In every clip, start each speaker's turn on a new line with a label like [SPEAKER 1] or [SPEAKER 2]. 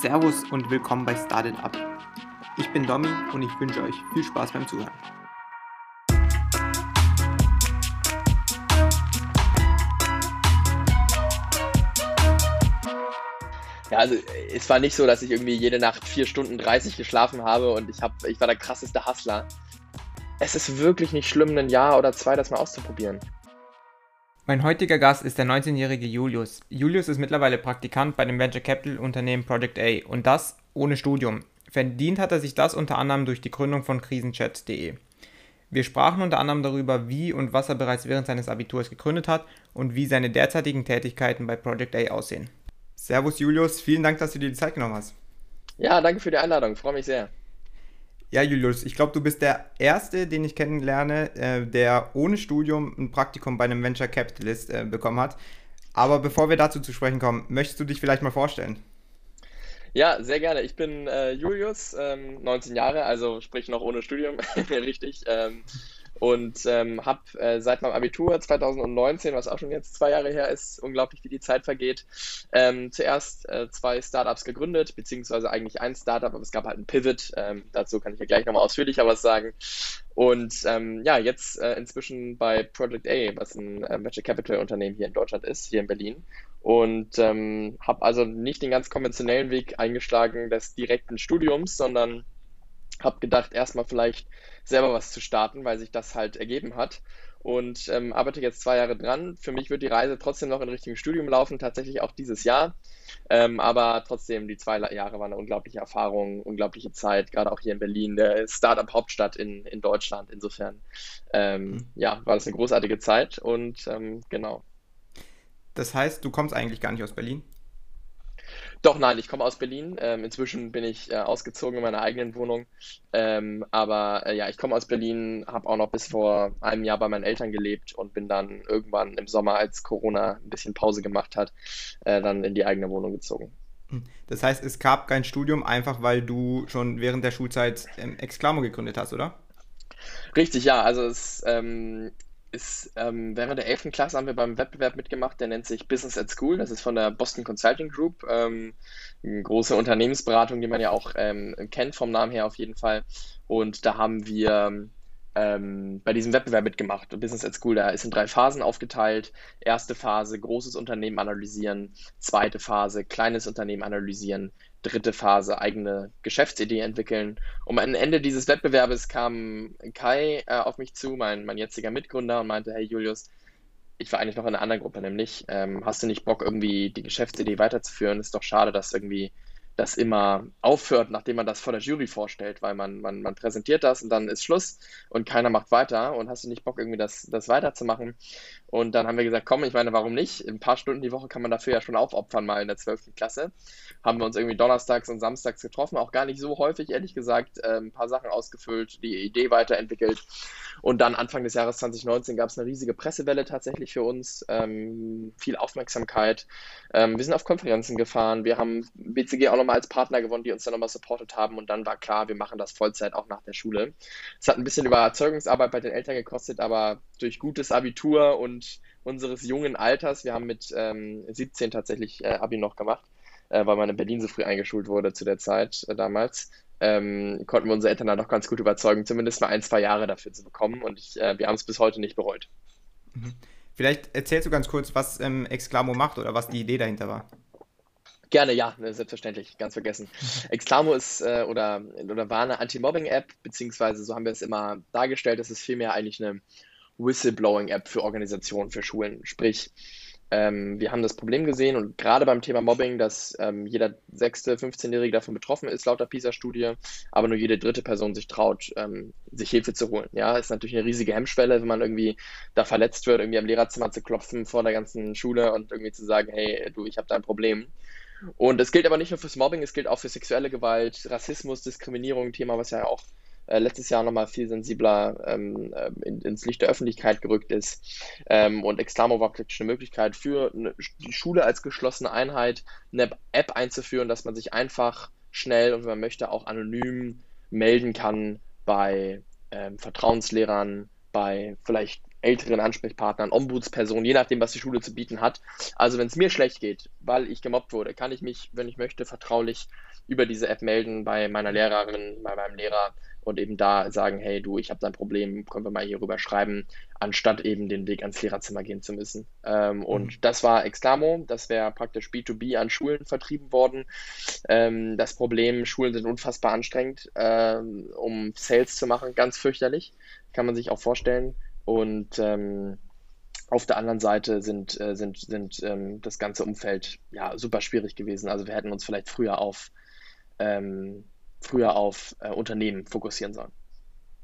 [SPEAKER 1] Servus und willkommen bei Started Up. Ich bin Domi und ich wünsche euch viel Spaß beim Zuhören.
[SPEAKER 2] Ja, also es war nicht so, dass ich irgendwie jede Nacht vier Stunden 30 geschlafen habe und ich, hab, ich war der krasseste Hustler. Es ist wirklich nicht schlimm, ein Jahr oder zwei das mal auszuprobieren.
[SPEAKER 1] Mein heutiger Gast ist der 19-jährige Julius. Julius ist mittlerweile Praktikant bei dem Venture Capital Unternehmen Project A und das ohne Studium. Verdient hat er sich das unter anderem durch die Gründung von krisenchats.de. Wir sprachen unter anderem darüber, wie und was er bereits während seines Abiturs gegründet hat und wie seine derzeitigen Tätigkeiten bei Project A aussehen. Servus Julius, vielen Dank, dass du dir die Zeit genommen hast.
[SPEAKER 2] Ja, danke für die Einladung, freue mich sehr.
[SPEAKER 1] Ja, Julius, ich glaube, du bist der Erste, den ich kennenlerne, äh, der ohne Studium ein Praktikum bei einem Venture Capitalist äh, bekommen hat. Aber bevor wir dazu zu sprechen kommen, möchtest du dich vielleicht mal vorstellen?
[SPEAKER 2] Ja, sehr gerne. Ich bin äh, Julius, ähm, 19 Jahre, also sprich noch ohne Studium, richtig. Ähm, und ähm, habe äh, seit meinem Abitur 2019, was auch schon jetzt zwei Jahre her ist, unglaublich wie die Zeit vergeht, ähm, zuerst äh, zwei Startups gegründet, beziehungsweise eigentlich ein Startup, aber es gab halt ein Pivot. Ähm, dazu kann ich ja gleich nochmal ausführlicher was sagen. Und ähm, ja, jetzt äh, inzwischen bei Project A, was ein äh, Venture Capital Unternehmen hier in Deutschland ist, hier in Berlin. Und ähm, habe also nicht den ganz konventionellen Weg eingeschlagen des direkten Studiums, sondern habe gedacht, erstmal vielleicht selber was zu starten, weil sich das halt ergeben hat. Und ähm, arbeite jetzt zwei Jahre dran. Für mich wird die Reise trotzdem noch in Richtung Studium laufen, tatsächlich auch dieses Jahr. Ähm, aber trotzdem, die zwei Jahre waren eine unglaubliche Erfahrung, unglaubliche Zeit, gerade auch hier in Berlin, der Startup-Hauptstadt in, in Deutschland. Insofern, ähm, mhm. ja, war das eine großartige Zeit und ähm, genau.
[SPEAKER 1] Das heißt, du kommst eigentlich gar nicht aus Berlin?
[SPEAKER 2] Doch, nein, ich komme aus Berlin. Ähm, inzwischen bin ich äh, ausgezogen in meiner eigenen Wohnung. Ähm, aber äh, ja, ich komme aus Berlin, habe auch noch bis vor einem Jahr bei meinen Eltern gelebt und bin dann irgendwann im Sommer, als Corona ein bisschen Pause gemacht hat, äh, dann in die eigene Wohnung gezogen.
[SPEAKER 1] Hm. Das heißt, es gab kein Studium, einfach weil du schon während der Schulzeit ähm, Exclamo gegründet hast, oder?
[SPEAKER 2] Richtig, ja. Also es ähm, ist, ähm, während der 11. Klasse haben wir beim Wettbewerb mitgemacht, der nennt sich Business at School. Das ist von der Boston Consulting Group, ähm, eine große Unternehmensberatung, die man ja auch ähm, kennt vom Namen her auf jeden Fall. Und da haben wir ähm, bei diesem Wettbewerb mitgemacht. Business at School, da ist in drei Phasen aufgeteilt. Erste Phase, großes Unternehmen analysieren. Zweite Phase, kleines Unternehmen analysieren dritte Phase eigene Geschäftsidee entwickeln. Und am Ende dieses Wettbewerbes kam Kai äh, auf mich zu, mein, mein jetziger Mitgründer, und meinte, hey Julius, ich war eigentlich noch in einer anderen Gruppe, nämlich, ähm, hast du nicht Bock, irgendwie die Geschäftsidee weiterzuführen? Ist doch schade, dass irgendwie das immer aufhört, nachdem man das vor der Jury vorstellt, weil man, man, man präsentiert das und dann ist Schluss und keiner macht weiter und hast du nicht Bock, irgendwie das, das weiterzumachen? Und dann haben wir gesagt, komm, ich meine, warum nicht? Ein paar Stunden die Woche kann man dafür ja schon aufopfern, mal in der 12. Klasse. Haben wir uns irgendwie donnerstags und samstags getroffen, auch gar nicht so häufig, ehrlich gesagt, äh, ein paar Sachen ausgefüllt, die Idee weiterentwickelt. Und dann Anfang des Jahres 2019 gab es eine riesige Pressewelle tatsächlich für uns, ähm, viel Aufmerksamkeit. Ähm, wir sind auf Konferenzen gefahren, wir haben BCG auch nochmal als Partner gewonnen, die uns dann nochmal supportet haben und dann war klar, wir machen das Vollzeit auch nach der Schule. Es hat ein bisschen Überzeugungsarbeit bei den Eltern gekostet, aber durch gutes Abitur und unseres jungen Alters, wir haben mit ähm, 17 tatsächlich äh, Abi noch gemacht, äh, weil man in Berlin so früh eingeschult wurde zu der Zeit äh, damals, ähm, konnten wir unsere Eltern dann noch ganz gut überzeugen, zumindest mal ein, zwei Jahre dafür zu bekommen und ich, äh, wir haben es bis heute nicht bereut.
[SPEAKER 1] Mhm. Vielleicht erzählst du ganz kurz, was ähm, Exclamo macht oder was die Idee dahinter war.
[SPEAKER 2] Gerne, ja, ne, selbstverständlich, ganz vergessen. Exclamo ist äh, oder, oder war eine Anti-Mobbing-App, beziehungsweise so haben wir es immer dargestellt, es ist vielmehr eigentlich eine Whistleblowing-App für Organisationen, für Schulen. Sprich, ähm, wir haben das Problem gesehen und gerade beim Thema Mobbing, dass ähm, jeder sechste, 15-Jährige davon betroffen ist, laut der PISA-Studie, aber nur jede dritte Person sich traut, ähm, sich Hilfe zu holen. Ja, ist natürlich eine riesige Hemmschwelle, wenn man irgendwie da verletzt wird, irgendwie am Lehrerzimmer zu klopfen vor der ganzen Schule und irgendwie zu sagen, hey, du, ich habe da ein Problem. Und es gilt aber nicht nur fürs Mobbing, es gilt auch für sexuelle Gewalt, Rassismus, Diskriminierung, Thema, was ja auch äh, letztes Jahr nochmal viel sensibler ähm, äh, in, ins Licht der Öffentlichkeit gerückt ist. Ähm, und Exclamo war praktisch eine Möglichkeit für eine, die Schule als geschlossene Einheit eine App einzuführen, dass man sich einfach schnell und wenn man möchte auch anonym melden kann bei ähm, Vertrauenslehrern, bei vielleicht älteren Ansprechpartnern, Ombudspersonen, je nachdem, was die Schule zu bieten hat. Also wenn es mir schlecht geht, weil ich gemobbt wurde, kann ich mich, wenn ich möchte, vertraulich über diese App melden bei meiner Lehrerin, bei meinem Lehrer und eben da sagen, hey du, ich habe da ein Problem, können wir mal hier rüber schreiben, anstatt eben den Weg ans Lehrerzimmer gehen zu müssen. Ähm, und mhm. das war Exclamo, das wäre praktisch B2B an Schulen vertrieben worden. Ähm, das Problem, Schulen sind unfassbar anstrengend, ähm, um Sales zu machen, ganz fürchterlich, kann man sich auch vorstellen. Und ähm, auf der anderen Seite sind, äh, sind, sind ähm, das ganze Umfeld ja super schwierig gewesen. Also wir hätten uns vielleicht früher auf ähm, früher auf äh, Unternehmen fokussieren sollen.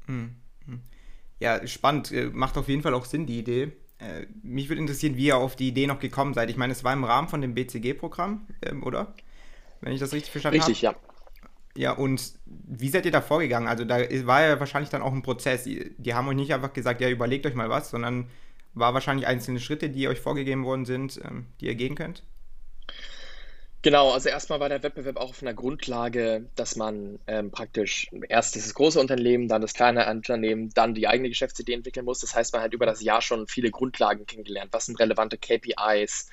[SPEAKER 1] Hm, hm. Ja, spannend. Äh, macht auf jeden Fall auch Sinn, die Idee. Äh, mich würde interessieren, wie ihr auf die Idee noch gekommen seid. Ich meine, es war im Rahmen von dem BCG-Programm, ähm, oder? Wenn ich das richtig verstanden
[SPEAKER 2] habe. Richtig, hab. ja.
[SPEAKER 1] Ja, und wie seid ihr da vorgegangen? Also da war ja wahrscheinlich dann auch ein Prozess. Die haben euch nicht einfach gesagt, ja, überlegt euch mal was, sondern war wahrscheinlich einzelne Schritte, die euch vorgegeben worden sind, ähm, die ihr gehen könnt?
[SPEAKER 2] Genau, also erstmal war der Wettbewerb auch auf einer Grundlage, dass man ähm, praktisch erst dieses große Unternehmen, dann das kleine Unternehmen, dann die eigene Geschäftsidee entwickeln muss. Das heißt, man hat über das Jahr schon viele Grundlagen kennengelernt. Was sind relevante KPIs?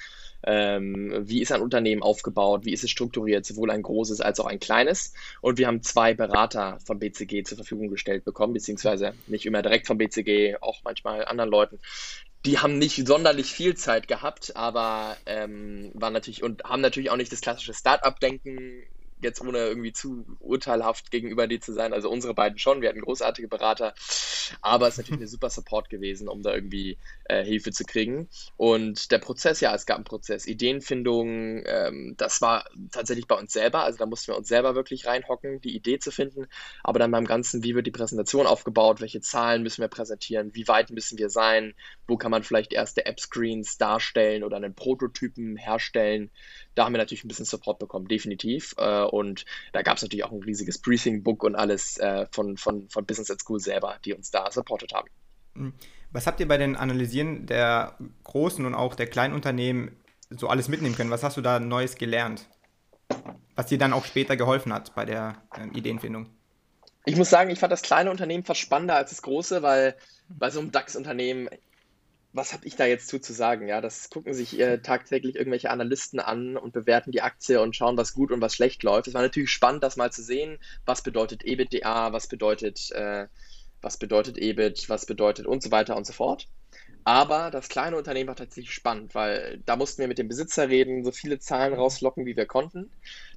[SPEAKER 2] Ähm, wie ist ein Unternehmen aufgebaut? Wie ist es strukturiert? Sowohl ein großes als auch ein kleines. Und wir haben zwei Berater von BCG zur Verfügung gestellt bekommen, beziehungsweise nicht immer direkt von BCG, auch manchmal anderen Leuten, die haben nicht sonderlich viel Zeit gehabt, aber ähm, waren natürlich und haben natürlich auch nicht das klassische Start-up-Denken jetzt ohne irgendwie zu urteilhaft gegenüber dir zu sein. Also unsere beiden schon, wir hatten großartige Berater, aber es ist natürlich eine super Support gewesen, um da irgendwie äh, Hilfe zu kriegen. Und der Prozess, ja, es gab einen Prozess, Ideenfindung, ähm, das war tatsächlich bei uns selber, also da mussten wir uns selber wirklich reinhocken, die Idee zu finden, aber dann beim Ganzen, wie wird die Präsentation aufgebaut, welche Zahlen müssen wir präsentieren, wie weit müssen wir sein, wo kann man vielleicht erste App-Screens darstellen oder einen Prototypen herstellen, da haben wir natürlich ein bisschen Support bekommen, definitiv. Äh, und da gab es natürlich auch ein riesiges Briefing-Book und alles äh, von, von, von Business at School selber, die uns da supportet haben.
[SPEAKER 1] Hm. Was habt ihr bei den Analysieren der großen und auch der kleinen Unternehmen so alles mitnehmen können? Was hast du da Neues gelernt? Was dir dann auch später geholfen hat bei der äh, Ideenfindung?
[SPEAKER 2] Ich muss sagen, ich fand das kleine Unternehmen fast spannender als das große, weil bei so einem DAX-Unternehmen was habe ich da jetzt zu, zu sagen? Ja, das gucken sich äh, tagtäglich irgendwelche Analysten an und bewerten die Aktie und schauen, was gut und was schlecht läuft. Es war natürlich spannend, das mal zu sehen. Was bedeutet EBITDA? Was bedeutet, äh, was bedeutet EBIT? Was bedeutet und so weiter und so fort. Aber das kleine Unternehmen war tatsächlich spannend, weil da mussten wir mit dem Besitzer reden, so viele Zahlen rauslocken, wie wir konnten.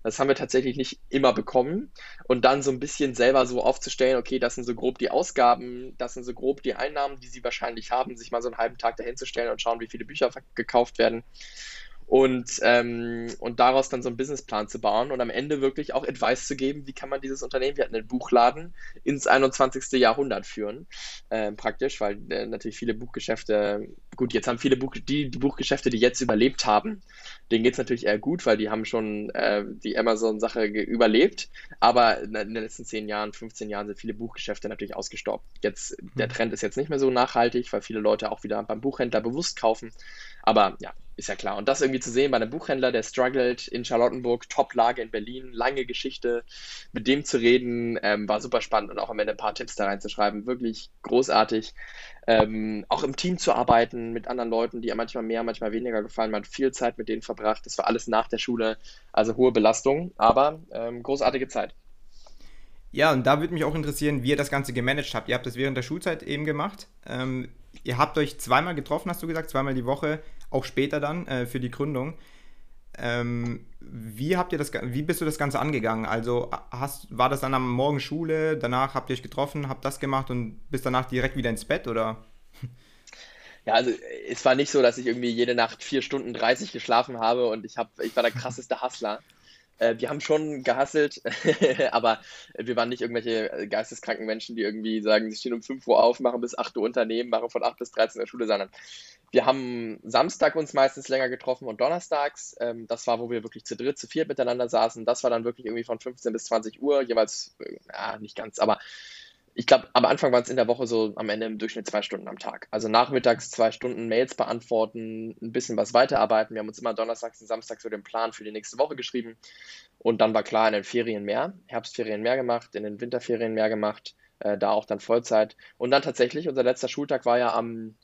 [SPEAKER 2] Das haben wir tatsächlich nicht immer bekommen. Und dann so ein bisschen selber so aufzustellen, okay, das sind so grob die Ausgaben, das sind so grob die Einnahmen, die sie wahrscheinlich haben, sich mal so einen halben Tag dahin zu stellen und schauen, wie viele Bücher gekauft werden und, ähm, und daraus dann so einen Businessplan zu bauen und am Ende wirklich auch Advice zu geben, wie kann man dieses Unternehmen, wir hatten einen Buchladen, ins 21. Jahrhundert führen, äh, praktisch, weil äh, natürlich viele Buchgeschäfte, gut, jetzt haben viele Buch, die, die Buchgeschäfte, die jetzt überlebt haben, denen geht es natürlich eher gut, weil die haben schon äh, die Amazon-Sache überlebt, aber in den letzten 10 Jahren, 15 Jahren sind viele Buchgeschäfte natürlich ausgestorben. Jetzt, der mhm. Trend ist jetzt nicht mehr so nachhaltig, weil viele Leute auch wieder beim Buchhändler bewusst kaufen, aber ja, ist ja klar. Und das irgendwie zu sehen bei einem Buchhändler, der struggelt in Charlottenburg, Top-Lage in Berlin, lange Geschichte, mit dem zu reden, ähm, war super spannend und auch am Ende ein paar Tipps da reinzuschreiben. Wirklich großartig. Ähm, auch im Team zu arbeiten mit anderen Leuten, die ja manchmal mehr, manchmal weniger gefallen. Man hat viel Zeit mit denen verbracht. Das war alles nach der Schule, also hohe Belastung, aber ähm, großartige Zeit.
[SPEAKER 1] Ja, und da würde mich auch interessieren, wie ihr das Ganze gemanagt habt. Ihr habt das während der Schulzeit eben gemacht. Ähm, ihr habt euch zweimal getroffen, hast du gesagt, zweimal die Woche auch später dann äh, für die Gründung. Ähm, wie habt ihr das, wie bist du das Ganze angegangen? Also hast, war das dann am Morgen Schule, danach habt ihr euch getroffen, habt das gemacht und bist danach direkt wieder ins Bett oder?
[SPEAKER 2] Ja, also es war nicht so, dass ich irgendwie jede Nacht vier Stunden 30 geschlafen habe und ich, hab, ich war der krasseste Hustler. Äh, wir haben schon gehasselt, aber wir waren nicht irgendwelche geisteskranken Menschen, die irgendwie sagen, sie stehen um 5 Uhr auf, machen bis 8 Uhr Unternehmen, machen von 8 bis 13 Uhr Schule, sondern wir haben Samstag uns meistens länger getroffen und donnerstags. Ähm, das war, wo wir wirklich zu dritt, zu viert miteinander saßen. Das war dann wirklich irgendwie von 15 bis 20 Uhr, jeweils, äh, ja, nicht ganz, aber ich glaube, am Anfang waren es in der Woche so am Ende im Durchschnitt zwei Stunden am Tag. Also nachmittags zwei Stunden Mails beantworten, ein bisschen was weiterarbeiten. Wir haben uns immer donnerstags und samstags so den Plan für die nächste Woche geschrieben. Und dann war klar, in den Ferien mehr, Herbstferien mehr gemacht, in den Winterferien mehr gemacht, äh, da auch dann Vollzeit. Und dann tatsächlich, unser letzter Schultag war ja am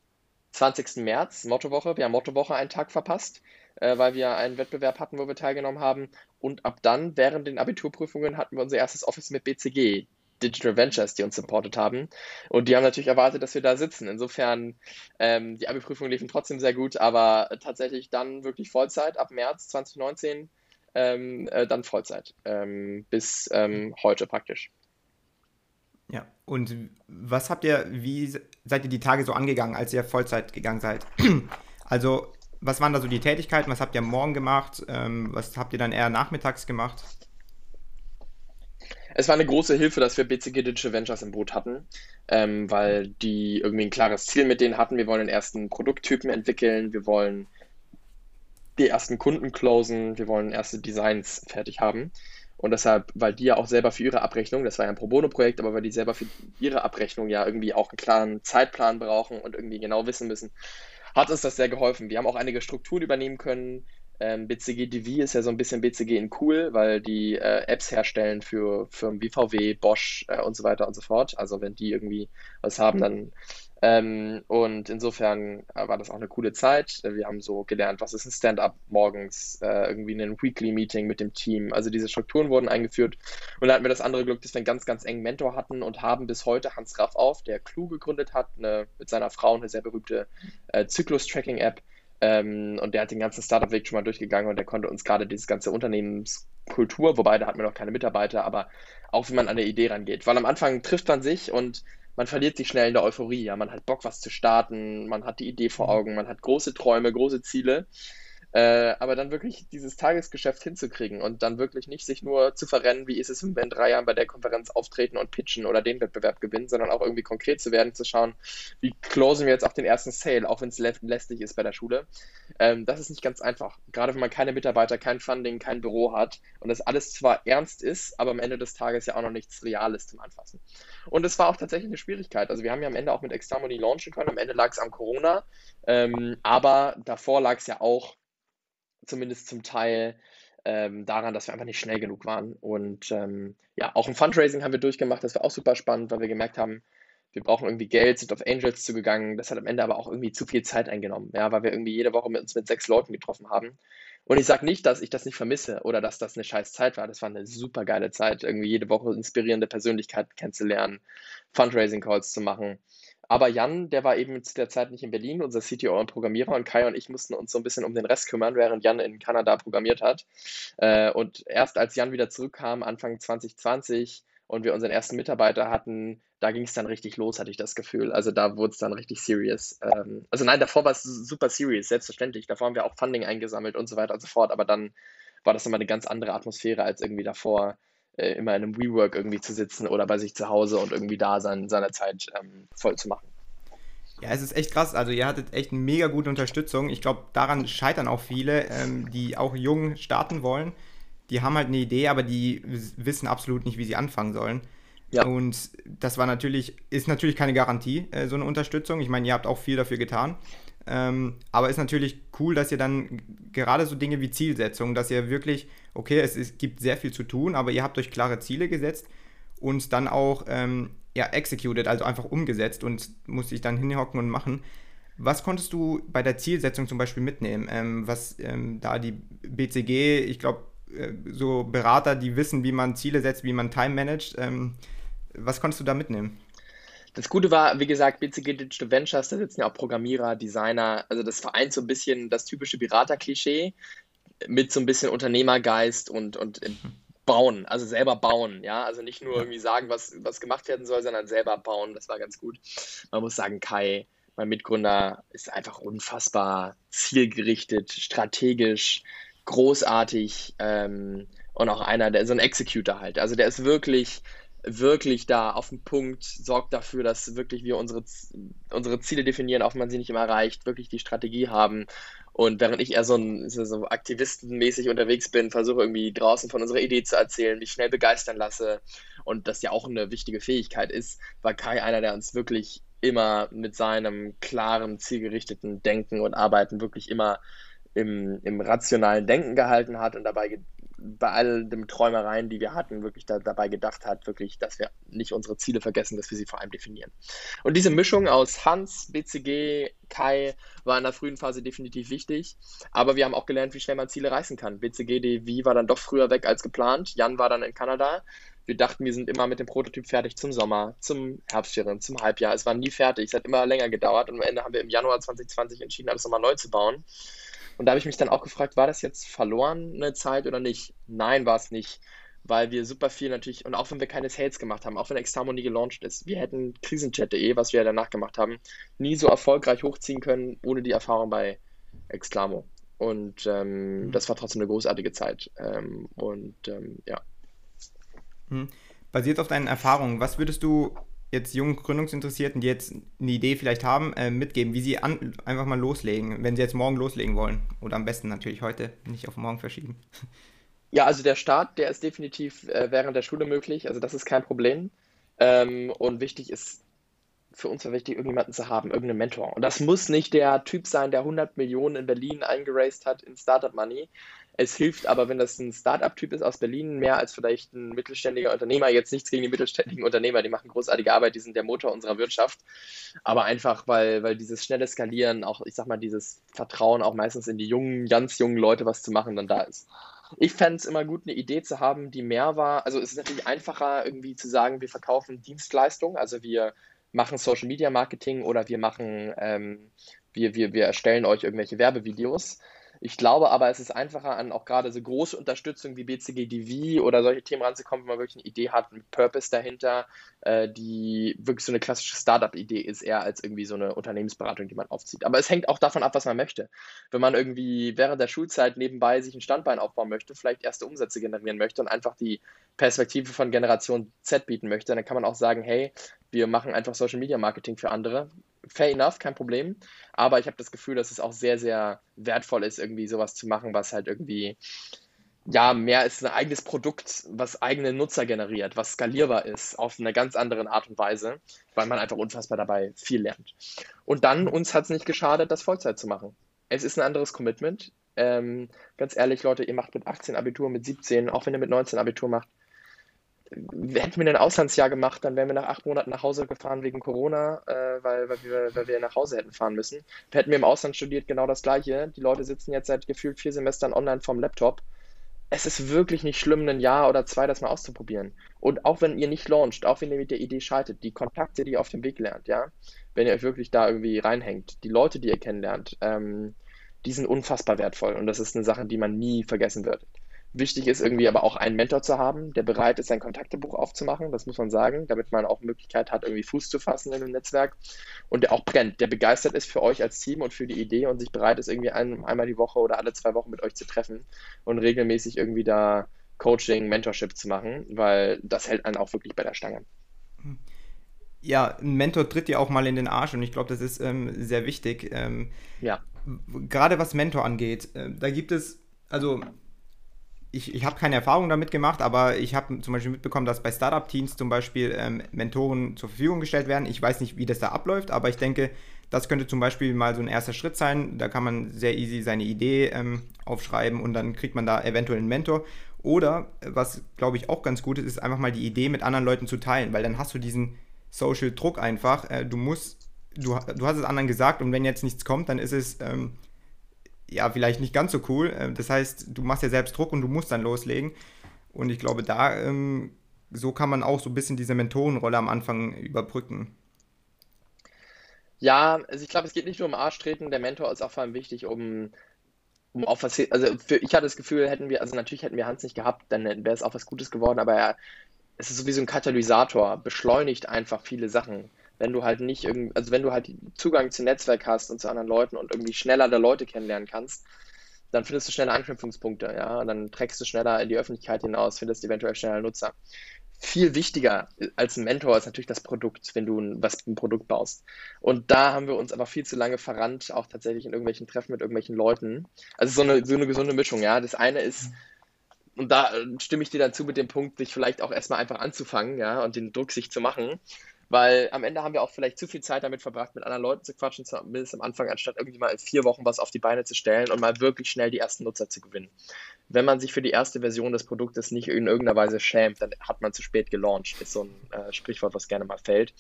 [SPEAKER 2] 20. März, Mottowoche. Wir haben Mottowoche einen Tag verpasst, äh, weil wir einen Wettbewerb hatten, wo wir teilgenommen haben. Und ab dann, während den Abiturprüfungen, hatten wir unser erstes Office mit BCG, Digital Ventures, die uns supportet haben. Und die haben natürlich erwartet, dass wir da sitzen. Insofern, ähm, die Abi-Prüfungen liefen trotzdem sehr gut, aber tatsächlich dann wirklich Vollzeit ab März 2019, ähm, äh, dann Vollzeit ähm, bis ähm, heute praktisch.
[SPEAKER 1] Ja, und was habt ihr, wie seid ihr die Tage so angegangen, als ihr Vollzeit gegangen seid? Also, was waren da so die Tätigkeiten? Was habt ihr morgen gemacht? Ähm, was habt ihr dann eher nachmittags gemacht?
[SPEAKER 2] Es war eine große Hilfe, dass wir BCG Digital Ventures im Boot hatten, ähm, weil die irgendwie ein klares Ziel mit denen hatten. Wir wollen den ersten Produkttypen entwickeln, wir wollen die ersten Kunden closen, wir wollen erste Designs fertig haben. Und deshalb, weil die ja auch selber für ihre Abrechnung, das war ja ein Pro Bono-Projekt, aber weil die selber für ihre Abrechnung ja irgendwie auch einen klaren Zeitplan brauchen und irgendwie genau wissen müssen, hat uns das sehr geholfen. Wir haben auch einige Strukturen übernehmen können, ähm, BCG DV ist ja so ein bisschen BCG in cool, weil die äh, Apps herstellen für Firmen wie VW, Bosch äh, und so weiter und so fort. Also wenn die irgendwie was haben, dann ähm, und insofern äh, war das auch eine coole Zeit. Wir haben so gelernt, was ist ein Stand-up morgens, äh, irgendwie ein Weekly-Meeting mit dem Team. Also diese Strukturen wurden eingeführt. Und dann hatten wir das andere Glück, dass wir einen ganz, ganz engen Mentor hatten und haben bis heute Hans Raff auf, der Clue gegründet hat, eine, mit seiner Frau eine sehr berühmte äh, Zyklus-Tracking-App ähm, und der hat den ganzen Startup-Weg schon mal durchgegangen und der konnte uns gerade diese ganze Unternehmenskultur, wobei da hatten wir noch keine Mitarbeiter, aber auch wie man an der Idee rangeht. Weil am Anfang trifft man sich und man verliert sich schnell in der Euphorie. Ja? Man hat Bock, was zu starten, man hat die Idee vor mhm. Augen, man hat große Träume, große Ziele. Äh, aber dann wirklich dieses Tagesgeschäft hinzukriegen und dann wirklich nicht sich nur zu verrennen, wie ist es, wenn wir in drei Jahren bei der Konferenz auftreten und pitchen oder den Wettbewerb gewinnen, sondern auch irgendwie konkret zu werden, zu schauen, wie closen wir jetzt auch den ersten Sale, auch wenn es lä lästig ist bei der Schule. Ähm, das ist nicht ganz einfach. Gerade wenn man keine Mitarbeiter, kein Funding, kein Büro hat und das alles zwar ernst ist, aber am Ende des Tages ja auch noch nichts Reales zum Anfassen. Und es war auch tatsächlich eine Schwierigkeit. Also wir haben ja am Ende auch mit Extamony launchen können. Am Ende lag es am Corona, ähm, aber davor lag es ja auch zumindest zum Teil ähm, daran, dass wir einfach nicht schnell genug waren. Und ähm, ja, auch ein Fundraising haben wir durchgemacht, das war auch super spannend, weil wir gemerkt haben, wir brauchen irgendwie Geld, sind auf Angels zugegangen. Das hat am Ende aber auch irgendwie zu viel Zeit eingenommen, ja, weil wir irgendwie jede Woche mit uns mit sechs Leuten getroffen haben. Und ich sage nicht, dass ich das nicht vermisse oder dass das eine scheiß Zeit war. Das war eine super geile Zeit, irgendwie jede Woche inspirierende Persönlichkeiten kennenzulernen, Fundraising-Calls zu machen. Aber Jan, der war eben zu der Zeit nicht in Berlin, unser CTO und Programmierer, und Kai und ich mussten uns so ein bisschen um den Rest kümmern, während Jan in Kanada programmiert hat. Äh, und erst als Jan wieder zurückkam, Anfang 2020, und wir unseren ersten Mitarbeiter hatten, da ging es dann richtig los, hatte ich das Gefühl. Also da wurde es dann richtig serious. Ähm, also nein, davor war es super serious, selbstverständlich. Davor haben wir auch Funding eingesammelt und so weiter und so fort. Aber dann war das nochmal eine ganz andere Atmosphäre als irgendwie davor äh, immer in einem WeWork irgendwie zu sitzen oder bei sich zu Hause und irgendwie da sein, seine Zeit ähm, voll zu machen.
[SPEAKER 1] Ja, es ist echt krass. Also ihr hattet echt eine mega gute Unterstützung. Ich glaube, daran scheitern auch viele, ähm, die auch jung starten wollen. Die haben halt eine Idee, aber die wissen absolut nicht, wie sie anfangen sollen. Ja. Und das war natürlich, ist natürlich keine Garantie, äh, so eine Unterstützung. Ich meine, ihr habt auch viel dafür getan. Ähm, aber ist natürlich cool, dass ihr dann gerade so Dinge wie Zielsetzung, dass ihr wirklich, okay, es, es gibt sehr viel zu tun, aber ihr habt euch klare Ziele gesetzt und dann auch ähm, ja, executed, also einfach umgesetzt und musst dich dann hinhocken und machen. Was konntest du bei der Zielsetzung zum Beispiel mitnehmen? Ähm, was ähm, da die BCG, ich glaube, äh, so Berater, die wissen, wie man Ziele setzt, wie man Time managt. Ähm, was konntest du da mitnehmen?
[SPEAKER 2] Das Gute war, wie gesagt, BCG Digital Ventures, da sitzen ja auch Programmierer, Designer. Also das vereint so ein bisschen das typische Berater-Klischee mit so ein bisschen Unternehmergeist und, und bauen, also selber bauen, ja. Also nicht nur irgendwie sagen, was, was gemacht werden soll, sondern selber bauen. Das war ganz gut. Man muss sagen, Kai, mein Mitgründer, ist einfach unfassbar zielgerichtet, strategisch, großartig ähm, und auch einer, der so ein Executor halt. Also der ist wirklich wirklich da auf den Punkt, sorgt dafür, dass wirklich wir unsere, unsere Ziele definieren, auch wenn man sie nicht immer erreicht, wirklich die Strategie haben. Und während ich eher so, ein, so aktivistenmäßig unterwegs bin, versuche irgendwie draußen von unserer Idee zu erzählen, mich schnell begeistern lasse und das ja auch eine wichtige Fähigkeit ist, war Kai einer, der uns wirklich immer mit seinem klaren, zielgerichteten Denken und Arbeiten wirklich immer im, im rationalen Denken gehalten hat und dabei bei all den Träumereien, die wir hatten, wirklich da, dabei gedacht hat, wirklich, dass wir nicht unsere Ziele vergessen, dass wir sie vor allem definieren. Und diese Mischung aus Hans, BCG, Kai war in der frühen Phase definitiv wichtig, aber wir haben auch gelernt, wie schnell man Ziele reißen kann. BCG, DV war dann doch früher weg als geplant, Jan war dann in Kanada. Wir dachten, wir sind immer mit dem Prototyp fertig zum Sommer, zum Herbstferien, zum Halbjahr. Es war nie fertig, es hat immer länger gedauert und am Ende haben wir im Januar 2020 entschieden, alles nochmal neu zu bauen. Und da habe ich mich dann auch gefragt, war das jetzt verlorene Zeit oder nicht? Nein, war es nicht, weil wir super viel natürlich, und auch wenn wir keine Sales gemacht haben, auch wenn Extamo nie gelauncht ist, wir hätten krisenchat.de, was wir danach gemacht haben, nie so erfolgreich hochziehen können, ohne die Erfahrung bei Exclamo. Und ähm, mhm. das war trotzdem eine großartige Zeit. Ähm, und ähm, ja.
[SPEAKER 1] Mhm. Basiert auf deinen Erfahrungen, was würdest du jetzt jungen Gründungsinteressierten, die jetzt eine Idee vielleicht haben, äh, mitgeben, wie sie an, einfach mal loslegen, wenn sie jetzt morgen loslegen wollen? Oder am besten natürlich heute, nicht auf morgen verschieben.
[SPEAKER 2] Ja, also der Start, der ist definitiv äh, während der Schule möglich, also das ist kein Problem. Ähm, und wichtig ist, für uns war wichtig, irgendjemanden zu haben, irgendeinen Mentor. Und das muss nicht der Typ sein, der 100 Millionen in Berlin eingeraced hat in Startup Money, es hilft aber, wenn das ein Startup-Typ ist aus Berlin, mehr als vielleicht ein mittelständiger Unternehmer. Jetzt nichts gegen die mittelständigen Unternehmer, die machen großartige Arbeit, die sind der Motor unserer Wirtschaft. Aber einfach, weil, weil dieses schnelle Skalieren, auch, ich sag mal, dieses Vertrauen auch meistens in die jungen, ganz jungen Leute was zu machen, dann da ist. Ich fände es immer gut, eine Idee zu haben, die mehr war. Also es ist natürlich einfacher, irgendwie zu sagen, wir verkaufen Dienstleistungen, also wir machen Social Media Marketing oder wir machen, ähm, wir, wir, wir erstellen euch irgendwelche Werbevideos. Ich glaube aber, es ist einfacher, an auch gerade so große Unterstützung wie BCG DV oder solche Themen ranzukommen, wenn man wirklich eine Idee hat, einen Purpose dahinter, äh, die wirklich so eine klassische Startup-Idee ist, eher als irgendwie so eine Unternehmensberatung, die man aufzieht. Aber es hängt auch davon ab, was man möchte. Wenn man irgendwie während der Schulzeit nebenbei sich ein Standbein aufbauen möchte, vielleicht erste Umsätze generieren möchte und einfach die Perspektive von Generation Z bieten möchte, dann kann man auch sagen, hey, wir machen einfach Social Media Marketing für andere fair enough, kein Problem. Aber ich habe das Gefühl, dass es auch sehr, sehr wertvoll ist, irgendwie sowas zu machen, was halt irgendwie, ja, mehr ist ein eigenes Produkt, was eigene Nutzer generiert, was skalierbar ist, auf eine ganz andere Art und Weise, weil man einfach unfassbar dabei viel lernt. Und dann, uns hat es nicht geschadet, das Vollzeit zu machen. Es ist ein anderes Commitment. Ähm, ganz ehrlich, Leute, ihr macht mit 18 Abitur, mit 17, auch wenn ihr mit 19 Abitur macht, hätten wir ein Auslandsjahr gemacht, dann wären wir nach acht Monaten nach Hause gefahren wegen Corona, äh, weil, weil, wir, weil wir nach Hause hätten fahren müssen. Hätten wir im Ausland studiert, genau das Gleiche. Die Leute sitzen jetzt seit gefühlt vier Semestern online vom Laptop. Es ist wirklich nicht schlimm, ein Jahr oder zwei das mal auszuprobieren. Und auch wenn ihr nicht launcht, auch wenn ihr mit der Idee scheitert, die Kontakte, die ihr auf dem Weg lernt, ja, wenn ihr euch wirklich da irgendwie reinhängt, die Leute, die ihr kennenlernt, ähm, die sind unfassbar wertvoll. Und das ist eine Sache, die man nie vergessen wird. Wichtig ist irgendwie aber auch einen Mentor zu haben, der bereit ist, sein Kontaktebuch aufzumachen, das muss man sagen, damit man auch Möglichkeit hat, irgendwie Fuß zu fassen in dem Netzwerk und der auch brennt, der begeistert ist für euch als Team und für die Idee und sich bereit ist, irgendwie ein, einmal die Woche oder alle zwei Wochen mit euch zu treffen und regelmäßig irgendwie da Coaching, Mentorship zu machen, weil das hält einen auch wirklich bei der Stange.
[SPEAKER 1] Ja, ein Mentor tritt ja auch mal in den Arsch und ich glaube, das ist ähm, sehr wichtig. Ähm, ja. Gerade was Mentor angeht, äh, da gibt es, also ich, ich habe keine Erfahrung damit gemacht, aber ich habe zum Beispiel mitbekommen, dass bei Startup-Teams zum Beispiel ähm, Mentoren zur Verfügung gestellt werden. Ich weiß nicht, wie das da abläuft, aber ich denke, das könnte zum Beispiel mal so ein erster Schritt sein. Da kann man sehr easy seine Idee ähm, aufschreiben und dann kriegt man da eventuell einen Mentor. Oder, was glaube ich auch ganz gut ist, ist einfach mal die Idee mit anderen Leuten zu teilen, weil dann hast du diesen Social Druck einfach. Äh, du musst, du, du hast es anderen gesagt und wenn jetzt nichts kommt, dann ist es ähm, ja, vielleicht nicht ganz so cool. Äh, das heißt, du machst ja selbst Druck und du musst dann loslegen. Und ich glaube, da, ähm, so kann man auch so ein bisschen diese Mentorenrolle am Anfang überbrücken.
[SPEAKER 2] Ja, also ich glaube, es geht nicht nur um Arschtreten. Der Mentor ist auch vor allem wichtig, um, um auf was, also für, ich hatte das Gefühl, hätten wir, also natürlich hätten wir Hans nicht gehabt, dann wäre es auch was Gutes geworden, aber er, es ist sowieso ein Katalysator, beschleunigt einfach viele Sachen wenn du halt nicht irgendwie, also wenn du halt Zugang zu Netzwerk hast und zu anderen Leuten und irgendwie schneller da Leute kennenlernen kannst, dann findest du schneller Anknüpfungspunkte, ja, dann trägst du schneller in die Öffentlichkeit hinaus, findest eventuell schneller Nutzer. Viel wichtiger als ein Mentor ist natürlich das Produkt, wenn du ein, was ein Produkt baust. Und da haben wir uns aber viel zu lange verrannt, auch tatsächlich in irgendwelchen Treffen mit irgendwelchen Leuten. Also so eine, so eine gesunde Mischung, ja. Das eine ist, und da stimme ich dir dazu mit dem Punkt, sich vielleicht auch erstmal einfach anzufangen, ja, und den Druck sich zu machen weil am Ende haben wir auch vielleicht zu viel Zeit damit verbracht, mit anderen Leuten zu quatschen, zumindest am Anfang, anstatt irgendwie mal in vier Wochen was auf die Beine zu stellen und mal wirklich schnell die ersten Nutzer zu gewinnen. Wenn man sich für die erste Version des Produktes nicht in irgendeiner Weise schämt, dann hat man zu spät gelauncht, ist so ein äh, Sprichwort, was gerne mal fällt.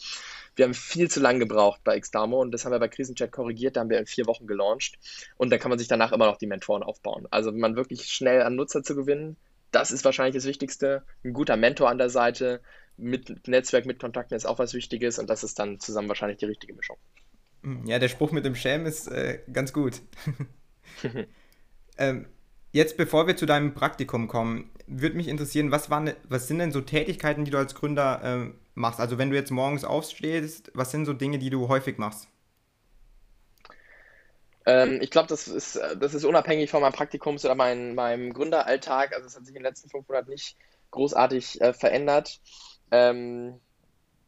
[SPEAKER 2] Wir haben viel zu lange gebraucht bei Xdamo und das haben wir bei Krisenchat korrigiert, da haben wir in vier Wochen gelauncht und dann kann man sich danach immer noch die Mentoren aufbauen. Also wenn man wirklich schnell an Nutzer zu gewinnen, das ist wahrscheinlich das Wichtigste. Ein guter Mentor an der Seite, mit Netzwerk, mit Kontakten ist auch was Wichtiges und das ist dann zusammen wahrscheinlich die richtige Mischung.
[SPEAKER 1] Hm, ja, der Spruch mit dem Schämen ist äh, ganz gut. ähm, jetzt, bevor wir zu deinem Praktikum kommen, würde mich interessieren, was, waren, was sind denn so Tätigkeiten, die du als Gründer äh, machst? Also wenn du jetzt morgens aufstehst, was sind so Dinge, die du häufig machst?
[SPEAKER 2] Ähm, ich glaube, das ist, das ist unabhängig von meinem Praktikums oder mein, meinem Gründeralltag. Also es hat sich in den letzten fünf Monaten nicht großartig äh, verändert. Ähm,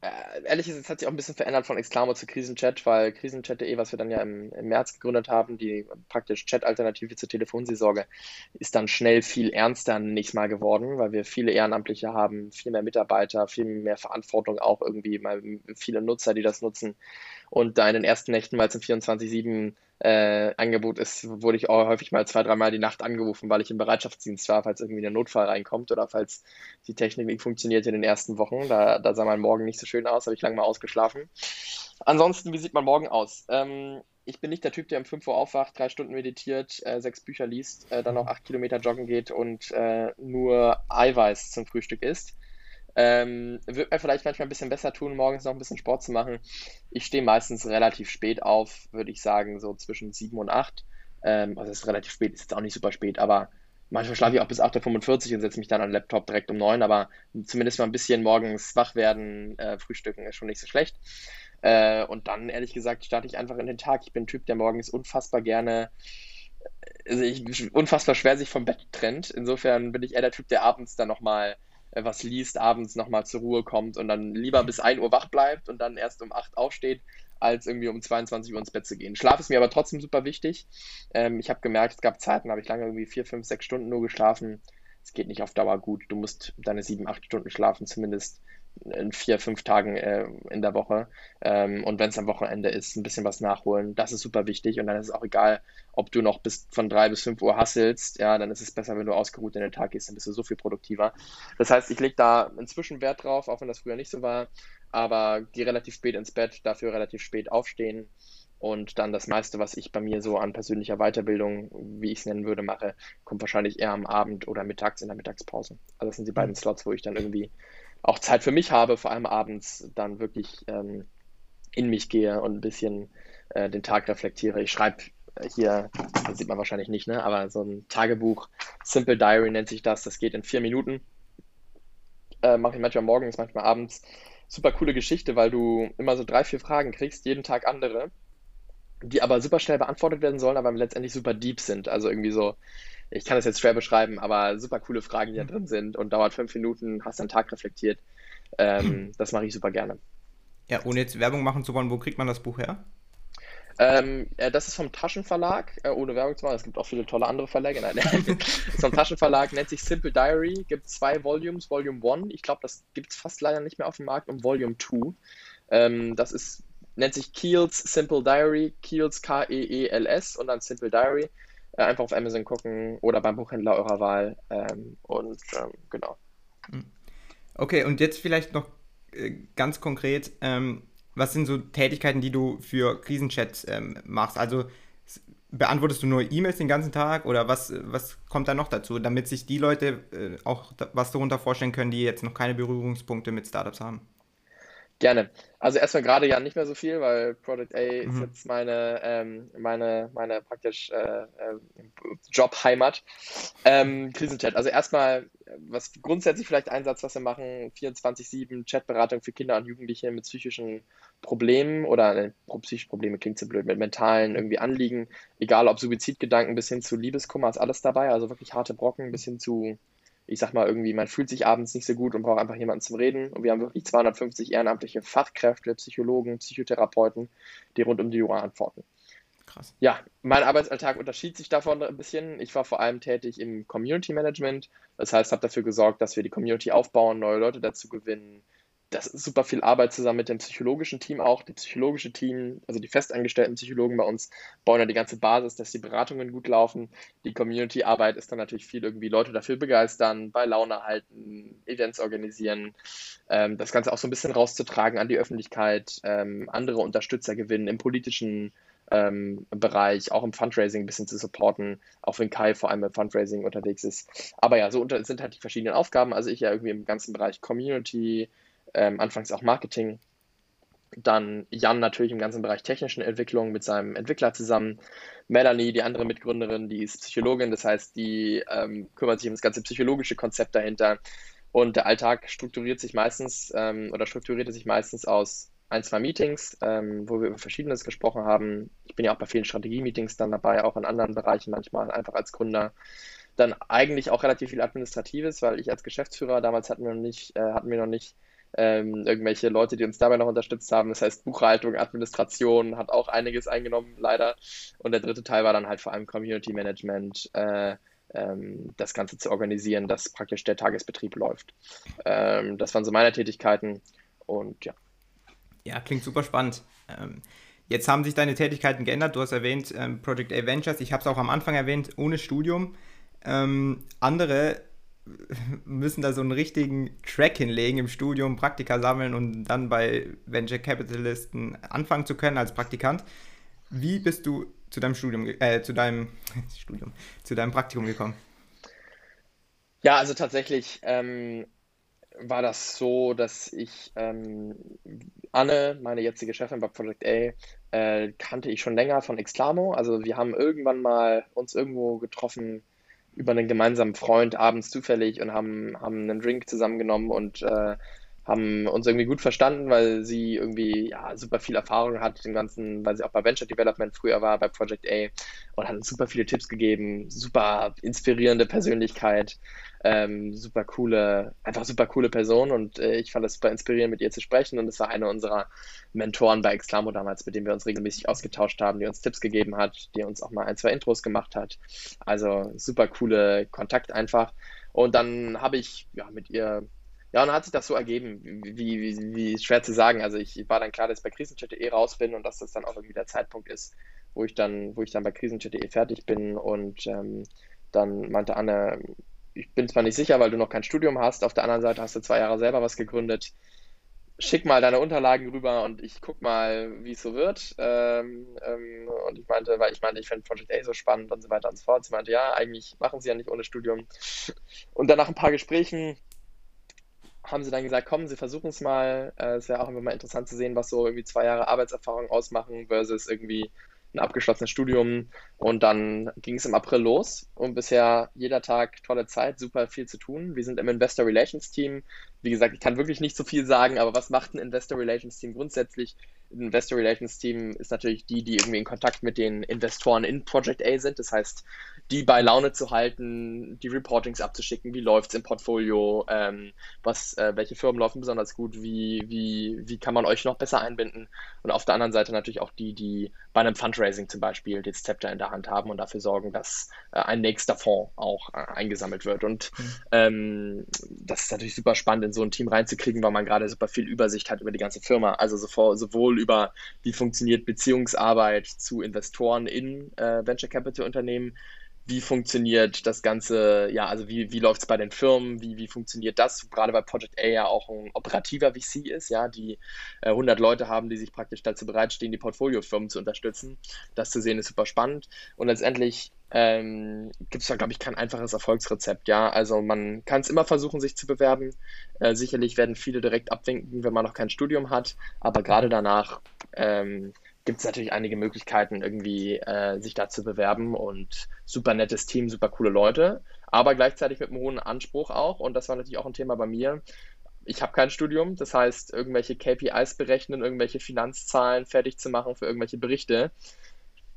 [SPEAKER 2] äh, ehrlich gesagt, es hat sich auch ein bisschen verändert von Exclamo zu Krisenchat, weil Krisenchat.de, was wir dann ja im, im März gegründet haben, die praktisch Chat-Alternative zur Telefonseelsorge, ist dann schnell viel ernster nächstes Mal geworden, weil wir viele Ehrenamtliche haben, viel mehr Mitarbeiter, viel mehr Verantwortung auch irgendwie, mal viele Nutzer, die das nutzen. Und da in den ersten Nächten, es ein 24-7 äh, Angebot ist, wurde ich auch häufig mal zwei, dreimal die Nacht angerufen, weil ich im Bereitschaftsdienst war, falls irgendwie ein Notfall reinkommt oder falls die Technik nicht funktioniert in den ersten Wochen. Da, da sah mein Morgen nicht so schön aus, habe ich lange mal ausgeschlafen. Ansonsten, wie sieht mein Morgen aus? Ähm, ich bin nicht der Typ, der um 5 Uhr aufwacht, drei Stunden meditiert, äh, sechs Bücher liest, äh, dann noch acht Kilometer joggen geht und äh, nur Eiweiß zum Frühstück isst. Ähm, wird mir vielleicht manchmal ein bisschen besser tun, morgens noch ein bisschen Sport zu machen. Ich stehe meistens relativ spät auf, würde ich sagen, so zwischen 7 und 8. Ähm, also es ist relativ spät, ist jetzt auch nicht super spät, aber manchmal schlafe ich auch bis 8.45 Uhr und setze mich dann an den Laptop direkt um 9, aber zumindest mal ein bisschen morgens wach werden, äh, frühstücken ist schon nicht so schlecht. Äh, und dann, ehrlich gesagt, starte ich einfach in den Tag. Ich bin ein Typ, der morgens unfassbar gerne also ich, unfassbar schwer sich vom Bett trennt. Insofern bin ich eher der Typ, der abends dann nochmal äh, was liest, abends nochmal zur Ruhe kommt und dann lieber bis 1 Uhr wach bleibt und dann erst um 8 aufsteht, als irgendwie um 22 Uhr ins Bett zu gehen. Schlaf ist mir aber trotzdem super wichtig. Ähm, ich habe gemerkt, es gab Zeiten, habe ich lange irgendwie 4, 5, 6 Stunden nur geschlafen. Es geht nicht auf Dauer gut. Du musst deine 7, 8 Stunden schlafen, zumindest in vier, fünf Tagen äh, in der Woche. Ähm, und wenn es am Wochenende ist, ein bisschen was nachholen. Das ist super wichtig. Und dann ist es auch egal, ob du noch bis von drei bis fünf Uhr hasselst. Ja, dann ist es besser, wenn du ausgeruht in den Tag gehst, dann bist du so viel produktiver. Das heißt, ich lege da inzwischen Wert drauf, auch wenn das früher nicht so war. Aber gehe relativ spät ins Bett, dafür relativ spät aufstehen. Und dann das meiste, was ich bei mir so an persönlicher Weiterbildung, wie ich es nennen würde, mache, kommt wahrscheinlich eher am Abend oder mittags in der Mittagspause. Also das sind die beiden mhm. Slots, wo ich dann irgendwie auch Zeit für mich habe, vor allem abends dann wirklich ähm, in mich gehe und ein bisschen äh, den Tag reflektiere. Ich schreibe hier, das sieht man wahrscheinlich nicht, ne? aber so ein Tagebuch, Simple Diary nennt sich das, das geht in vier Minuten. Äh, Mache ich manchmal morgens, manchmal abends. Super coole Geschichte, weil du immer so drei, vier Fragen kriegst, jeden Tag andere, die aber super schnell beantwortet werden sollen, aber letztendlich super deep sind. Also irgendwie so, ich kann das jetzt schwer beschreiben, aber super coole Fragen, die da drin sind und dauert fünf Minuten, hast einen Tag reflektiert. Ähm, das mache ich super gerne.
[SPEAKER 1] Ja, ohne jetzt Werbung machen zu wollen, wo kriegt man das Buch her?
[SPEAKER 2] Ähm, äh, das ist vom Taschenverlag, äh, ohne Werbung zu machen. Es gibt auch viele tolle andere Verlage. Nein, ist vom Taschenverlag, nennt sich Simple Diary, gibt zwei Volumes. Volume 1, ich glaube, das gibt es fast leider nicht mehr auf dem Markt, und Volume 2. Ähm, das ist, nennt sich Keels Simple Diary, Keels K-E-E-L-S und dann Simple Diary. Äh, einfach auf Amazon gucken oder beim Buchhändler eurer Wahl. Ähm, und ähm, genau. Hm.
[SPEAKER 1] Okay, und jetzt vielleicht noch äh, ganz konkret, ähm, was sind so Tätigkeiten, die du für Krisenchats ähm, machst? Also beantwortest du nur E-Mails den ganzen Tag oder was, was kommt da noch dazu, damit sich die Leute äh, auch was darunter vorstellen können, die jetzt noch keine Berührungspunkte mit Startups haben?
[SPEAKER 2] Gerne. Also erstmal gerade ja nicht mehr so viel, weil Product A mhm. ist jetzt meine, ähm, meine, meine praktisch äh, äh, Jobheimat. Ähm, Krisenchat. Also erstmal, was grundsätzlich vielleicht ein Satz, was wir machen, 24-7 Chatberatung für Kinder und Jugendliche mit psychischen Problemen oder äh, psychische Probleme klingt so blöd, mit mentalen irgendwie Anliegen, egal ob Suizidgedanken bis hin zu Liebeskummer, ist alles dabei, also wirklich harte Brocken bis hin zu ich sag mal irgendwie, man fühlt sich abends nicht so gut und braucht einfach jemanden zum Reden. Und wir haben wirklich 250 ehrenamtliche Fachkräfte, Psychologen, Psychotherapeuten, die rund um die Uhr antworten. Krass. Ja, mein Arbeitsalltag unterschied sich davon ein bisschen. Ich war vor allem tätig im Community Management. Das heißt, habe dafür gesorgt, dass wir die Community aufbauen, neue Leute dazu gewinnen, das ist super viel Arbeit zusammen mit dem psychologischen Team auch. Die psychologische Team, also die festangestellten Psychologen bei uns, bauen ja die ganze Basis, dass die Beratungen gut laufen. Die Community-Arbeit ist dann natürlich viel irgendwie Leute dafür begeistern, bei Laune halten, Events organisieren, ähm, das Ganze auch so ein bisschen rauszutragen an die Öffentlichkeit, ähm, andere Unterstützer gewinnen im politischen ähm, Bereich, auch im Fundraising ein bisschen zu supporten, auch wenn Kai vor allem im Fundraising unterwegs ist. Aber ja, so unter, sind halt die verschiedenen Aufgaben. Also ich ja irgendwie im ganzen Bereich Community, ähm, anfangs auch Marketing. Dann Jan natürlich im ganzen Bereich technischen Entwicklung mit seinem Entwickler zusammen. Melanie, die andere Mitgründerin, die ist Psychologin, das heißt, die ähm, kümmert sich um das ganze psychologische Konzept dahinter. Und der Alltag strukturiert sich meistens ähm, oder strukturierte sich meistens aus ein, zwei Meetings, ähm, wo wir über Verschiedenes gesprochen haben. Ich bin ja auch bei vielen Strategie-Meetings dann dabei, auch in anderen Bereichen manchmal, einfach als Gründer. Dann eigentlich auch relativ viel Administratives, weil ich als Geschäftsführer, damals hatten wir noch nicht, äh, hatten wir noch nicht ähm, irgendwelche Leute, die uns dabei noch unterstützt haben. Das heißt, Buchhaltung, Administration hat auch einiges eingenommen, leider. Und der dritte Teil war dann halt vor allem Community Management, äh, ähm, das Ganze zu organisieren, dass praktisch der Tagesbetrieb läuft. Ähm, das waren so meine Tätigkeiten und ja.
[SPEAKER 1] Ja, klingt super spannend. Ähm, jetzt haben sich deine Tätigkeiten geändert. Du hast erwähnt ähm, Project A Ventures. Ich habe es auch am Anfang erwähnt, ohne Studium. Ähm, andere müssen da so einen richtigen Track hinlegen im Studium, Praktika sammeln und dann bei Venture Capitalisten anfangen zu können als Praktikant. Wie bist du zu deinem Studium, äh, zu deinem Studium, zu deinem Praktikum gekommen?
[SPEAKER 2] Ja, also tatsächlich ähm, war das so, dass ich ähm, Anne, meine jetzige Chefin bei Project A, äh, kannte ich schon länger von Exclamo. Also wir haben irgendwann mal uns irgendwo getroffen über einen gemeinsamen Freund abends zufällig und haben, haben einen Drink zusammengenommen und äh, haben uns irgendwie gut verstanden, weil sie irgendwie ja, super viel Erfahrung hat, den ganzen, weil sie auch bei Venture Development früher war, bei Project A und hat uns super viele Tipps gegeben, super inspirierende Persönlichkeit, ähm, super coole, einfach super coole Person und äh, ich fand es super inspirierend, mit ihr zu sprechen und es war eine unserer Mentoren bei Exclamo damals, mit dem wir uns regelmäßig ausgetauscht haben, die uns Tipps gegeben hat, die uns auch mal ein, zwei Intros gemacht hat. Also super coole Kontakt einfach. Und dann habe ich ja mit ihr ja, und dann hat sich das so ergeben, wie, wie, wie schwer zu sagen. Also ich war dann klar, dass ich bei Krisenchat.de raus bin und dass das dann auch irgendwie der Zeitpunkt ist, wo ich dann, wo ich dann bei Krisenchat.de fertig bin. Und ähm, dann meinte Anne, ich bin zwar nicht sicher, weil du noch kein Studium hast, auf der anderen Seite hast du zwei Jahre selber was gegründet. Schick mal deine Unterlagen rüber und ich guck mal, wie es so wird. Ähm, ähm, und ich meinte, weil ich meinte, ich finde Project A so spannend und so weiter und so fort. Sie meinte, ja, eigentlich machen sie ja nicht ohne Studium. Und dann nach ein paar Gesprächen haben sie dann gesagt, komm, sie versuchen es mal. Äh, es wäre auch immer mal interessant zu sehen, was so irgendwie zwei Jahre Arbeitserfahrung ausmachen versus irgendwie ein abgeschlossenes Studium. Und dann ging es im April los und bisher jeder Tag tolle Zeit, super viel zu tun. Wir sind im Investor Relations Team. Wie gesagt, ich kann wirklich nicht so viel sagen, aber was macht ein Investor Relations Team grundsätzlich? Investor Relations Team ist natürlich die, die irgendwie in Kontakt mit den Investoren in Project A sind. Das heißt, die bei Laune zu halten, die Reportings abzuschicken, wie läuft es im Portfolio, ähm, was, äh, welche Firmen laufen besonders gut, wie, wie, wie kann man euch noch besser einbinden und auf der anderen Seite natürlich auch die, die bei einem Fundraising zum Beispiel das Zepter in der Hand haben und dafür sorgen, dass äh, ein nächster Fonds auch äh, eingesammelt wird und mhm. ähm, das ist natürlich super spannend in so ein Team reinzukriegen, weil man gerade super viel Übersicht hat über die ganze Firma, also sowohl über wie funktioniert Beziehungsarbeit zu Investoren in äh, Venture Capital Unternehmen, wie funktioniert das Ganze, ja, also wie, wie läuft es bei den Firmen, wie, wie funktioniert das, gerade weil Project A ja auch ein operativer VC ist, ja, die äh, 100 Leute haben, die sich praktisch dazu bereitstehen, die Portfoliofirmen zu unterstützen. Das zu sehen ist super spannend. Und letztendlich ähm, gibt es da, glaube ich, kein einfaches Erfolgsrezept, ja, also man kann es immer versuchen, sich zu bewerben. Äh, sicherlich werden viele direkt abwinken, wenn man noch kein Studium hat, aber gerade danach ähm, gibt es natürlich einige Möglichkeiten, irgendwie äh, sich da zu bewerben und super nettes Team, super coole Leute, aber gleichzeitig mit einem hohen Anspruch auch. Und das war natürlich auch ein Thema bei mir. Ich habe kein Studium, das heißt, irgendwelche KPIs berechnen, irgendwelche Finanzzahlen fertig zu machen für irgendwelche Berichte.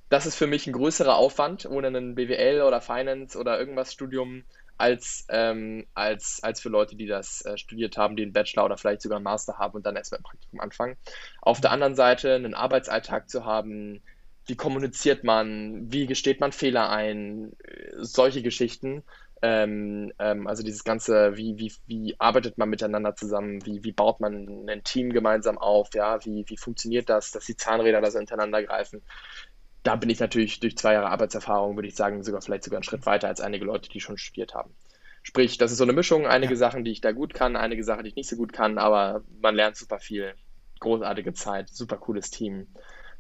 [SPEAKER 2] Das ist für mich ein größerer Aufwand, ohne einen BWL oder Finance oder irgendwas Studium als, ähm, als, als für Leute, die das äh, studiert haben, die einen Bachelor oder vielleicht sogar einen Master haben und dann erst mit Praktikum anfangen. Auf der anderen Seite einen Arbeitsalltag zu haben, wie kommuniziert man, wie gesteht man Fehler ein, solche Geschichten, Ähm, ähm, also dieses ganze, wie, wie, wie arbeitet man miteinander zusammen, wie, wie baut man ein Team gemeinsam auf, ja, wie, wie funktioniert das, dass die Zahnräder da so ineinander greifen. Da bin ich natürlich durch zwei Jahre Arbeitserfahrung, würde ich sagen, sogar vielleicht sogar einen Schritt weiter als einige Leute, die schon studiert haben. Sprich, das ist so eine Mischung, einige ja. Sachen, die ich da gut kann, einige Sachen, die ich nicht so gut kann, aber man lernt super viel. Großartige Zeit, super cooles Team.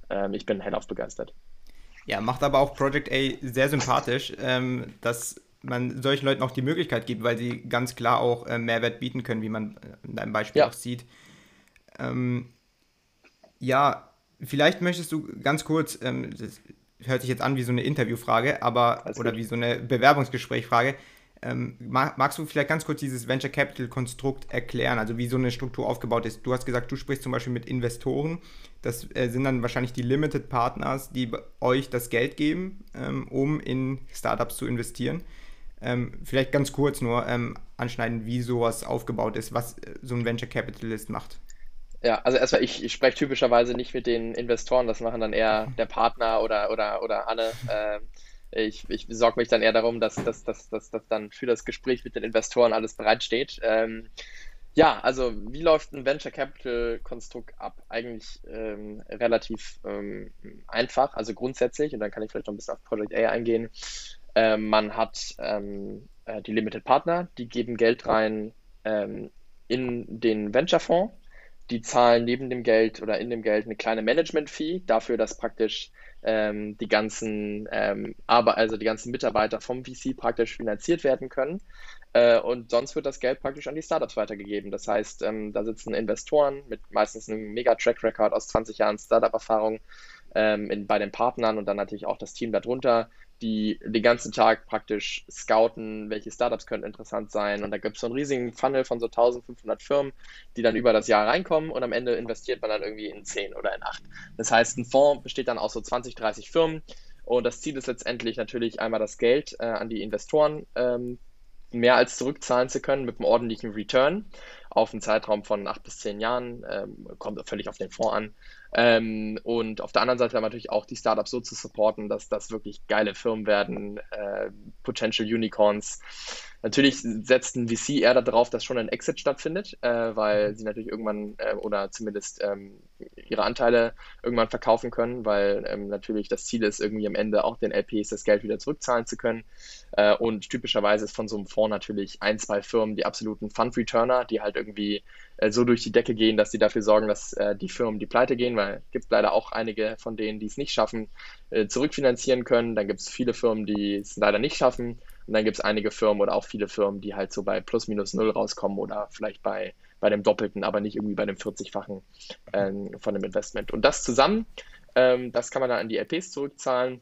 [SPEAKER 2] Ähm, ich bin hellauf begeistert.
[SPEAKER 1] Ja, macht aber auch Project A sehr sympathisch, ähm, dass man solchen Leuten auch die Möglichkeit gibt, weil sie ganz klar auch äh, Mehrwert bieten können, wie man in deinem Beispiel ja. auch sieht. Ähm, ja, vielleicht möchtest du ganz kurz, ähm, das hört sich jetzt an wie so eine Interviewfrage, aber oder wie so eine Bewerbungsgesprächfrage. Ähm, magst du vielleicht ganz kurz dieses Venture Capital Konstrukt erklären, also wie so eine Struktur aufgebaut ist? Du hast gesagt, du sprichst zum Beispiel mit Investoren. Das äh, sind dann wahrscheinlich die Limited Partners, die euch das Geld geben, ähm, um in Startups zu investieren. Ähm, vielleicht ganz kurz nur ähm, anschneiden, wie sowas aufgebaut ist, was äh, so ein Venture Capitalist macht.
[SPEAKER 2] Ja, also erstmal, ich, ich spreche typischerweise nicht mit den Investoren, das machen dann eher der Partner oder, oder, oder Anne. Äh, ich, ich sorge mich dann eher darum, dass, dass, dass, dass, dass dann für das Gespräch mit den Investoren alles bereitsteht. Ähm, ja, also wie läuft ein Venture Capital Konstrukt ab? Eigentlich ähm, relativ ähm, einfach, also grundsätzlich, und dann kann ich vielleicht noch ein bisschen auf Project A eingehen. Ähm, man hat ähm, äh, die Limited Partner, die geben Geld rein ähm, in den Venture-Fonds. Die zahlen neben dem Geld oder in dem Geld eine kleine Management-Fee dafür, dass praktisch ähm, die ganzen ähm, aber also die ganzen Mitarbeiter vom VC praktisch finanziert werden können. Äh, und sonst wird das Geld praktisch an die Startups weitergegeben. Das heißt, ähm, da sitzen Investoren mit meistens einem mega Track Record aus 20 Jahren Startup-Erfahrung ähm, bei den Partnern und dann natürlich auch das Team darunter, die den ganzen Tag praktisch scouten, welche Startups könnten interessant sein. Und da gibt es so einen riesigen Funnel von so 1500 Firmen, die dann über das Jahr reinkommen und am Ende investiert man dann irgendwie in 10 oder in 8. Das heißt, ein Fonds besteht dann aus so 20, 30 Firmen. Und das Ziel ist letztendlich natürlich einmal das Geld äh, an die Investoren ähm, mehr als zurückzahlen zu können mit einem ordentlichen Return auf einen Zeitraum von acht bis zehn Jahren, ähm, kommt völlig auf den Fonds an. Ähm, und auf der anderen Seite natürlich auch die Startups so zu supporten, dass das wirklich geile Firmen werden, äh, Potential Unicorns. Natürlich setzt ein VC eher darauf, dass schon ein Exit stattfindet, äh, weil sie natürlich irgendwann äh, oder zumindest ähm, ihre Anteile irgendwann verkaufen können, weil ähm, natürlich das Ziel ist, irgendwie am Ende auch den LPs das Geld wieder zurückzahlen zu können. Äh, und typischerweise ist von so einem Fonds natürlich ein, zwei Firmen die absoluten Fund-Returner, die halt irgendwie äh, so durch die Decke gehen, dass sie dafür sorgen, dass äh, die Firmen die pleite gehen, weil es gibt leider auch einige von denen, die es nicht schaffen, äh, zurückfinanzieren können. Dann gibt es viele Firmen, die es leider nicht schaffen. Und dann gibt es einige Firmen oder auch viele Firmen, die halt so bei plus minus null rauskommen oder vielleicht bei, bei dem Doppelten, aber nicht irgendwie bei dem 40-fachen ähm, von dem Investment. Und das zusammen, ähm, das kann man dann an die LPs zurückzahlen.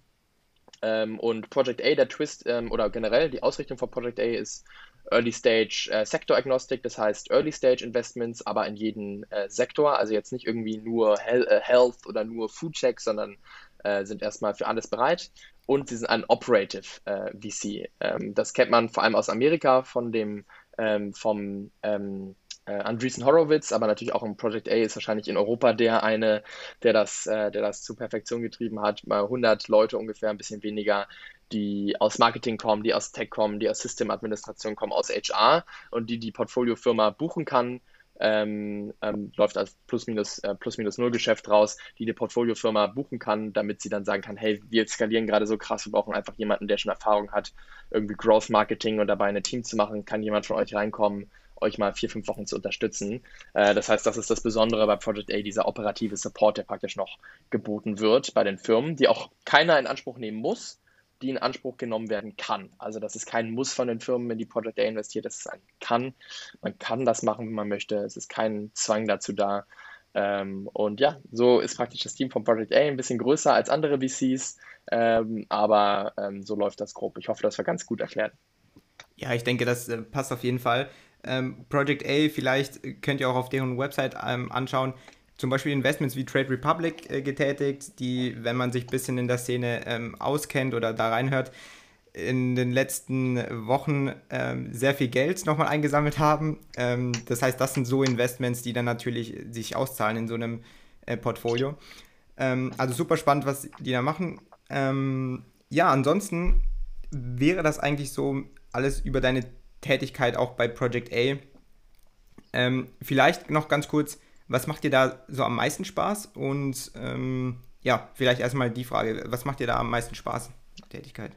[SPEAKER 2] Ähm, und Project A, der Twist ähm, oder generell die Ausrichtung von Project A ist Early Stage äh, Sektor Agnostic, das heißt Early Stage Investments, aber in jeden äh, Sektor, also jetzt nicht irgendwie nur Hel äh, Health oder nur Food Check, sondern äh, sind erstmal für alles bereit und sie sind ein Operative äh, VC. Ähm, das kennt man vor allem aus Amerika von dem ähm, vom ähm, äh, Andreessen Horowitz, aber natürlich auch im Project A ist wahrscheinlich in Europa der eine, der das, äh, der das zur Perfektion getrieben hat. Mal 100 Leute ungefähr, ein bisschen weniger, die aus Marketing kommen, die aus Tech kommen, die aus Systemadministration kommen, aus HR und die die Portfoliofirma buchen kann. Ähm, ähm, läuft als Plus-Minus äh, Plus -Minus Null Geschäft raus, die die Portfoliofirma buchen kann, damit sie dann sagen kann, hey, wir skalieren gerade so krass, wir brauchen einfach jemanden, der schon Erfahrung hat, irgendwie Growth Marketing und dabei ein Team zu machen, kann jemand von euch reinkommen, euch mal vier, fünf Wochen zu unterstützen. Äh, das heißt, das ist das Besondere bei Project A, dieser operative Support, der praktisch noch geboten wird bei den Firmen, die auch keiner in Anspruch nehmen muss, die in Anspruch genommen werden kann. Also das ist kein Muss von den Firmen, wenn die Project A investiert, das ist ein Kann. Man kann das machen, wenn man möchte. Es ist kein Zwang dazu da. Ähm, und ja, so ist praktisch das Team von Project A ein bisschen größer als andere VCs, ähm, aber ähm, so läuft das grob. Ich hoffe, das war ganz gut erklärt.
[SPEAKER 1] Ja, ich denke, das äh, passt auf jeden Fall. Ähm, Project A, vielleicht könnt ihr auch auf deren Website ähm, anschauen, zum Beispiel Investments wie Trade Republic äh, getätigt, die, wenn man sich ein bisschen in der Szene ähm, auskennt oder da reinhört, in den letzten Wochen ähm, sehr viel Geld nochmal eingesammelt haben. Ähm, das heißt, das sind so Investments, die dann natürlich sich auszahlen in so einem äh, Portfolio. Ähm, also super spannend, was die da machen. Ähm, ja, ansonsten wäre das eigentlich so alles über deine Tätigkeit auch bei Project A. Ähm, vielleicht noch ganz kurz, was macht dir da so am meisten Spaß? Und ähm, ja, vielleicht erstmal die Frage, was macht dir da am meisten Spaß, Tätigkeit?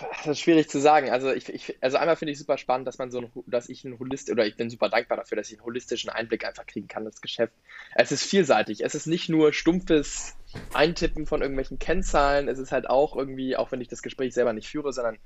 [SPEAKER 2] Das ist schwierig zu sagen. Also, ich, ich, also einmal finde ich super spannend, dass man so ein, dass ich ein Holist oder ich bin super dankbar dafür, dass ich einen holistischen Einblick einfach kriegen kann, das Geschäft. Es ist vielseitig. Es ist nicht nur stumpfes Eintippen von irgendwelchen Kennzahlen. Es ist halt auch irgendwie, auch wenn ich das Gespräch selber nicht führe, sondern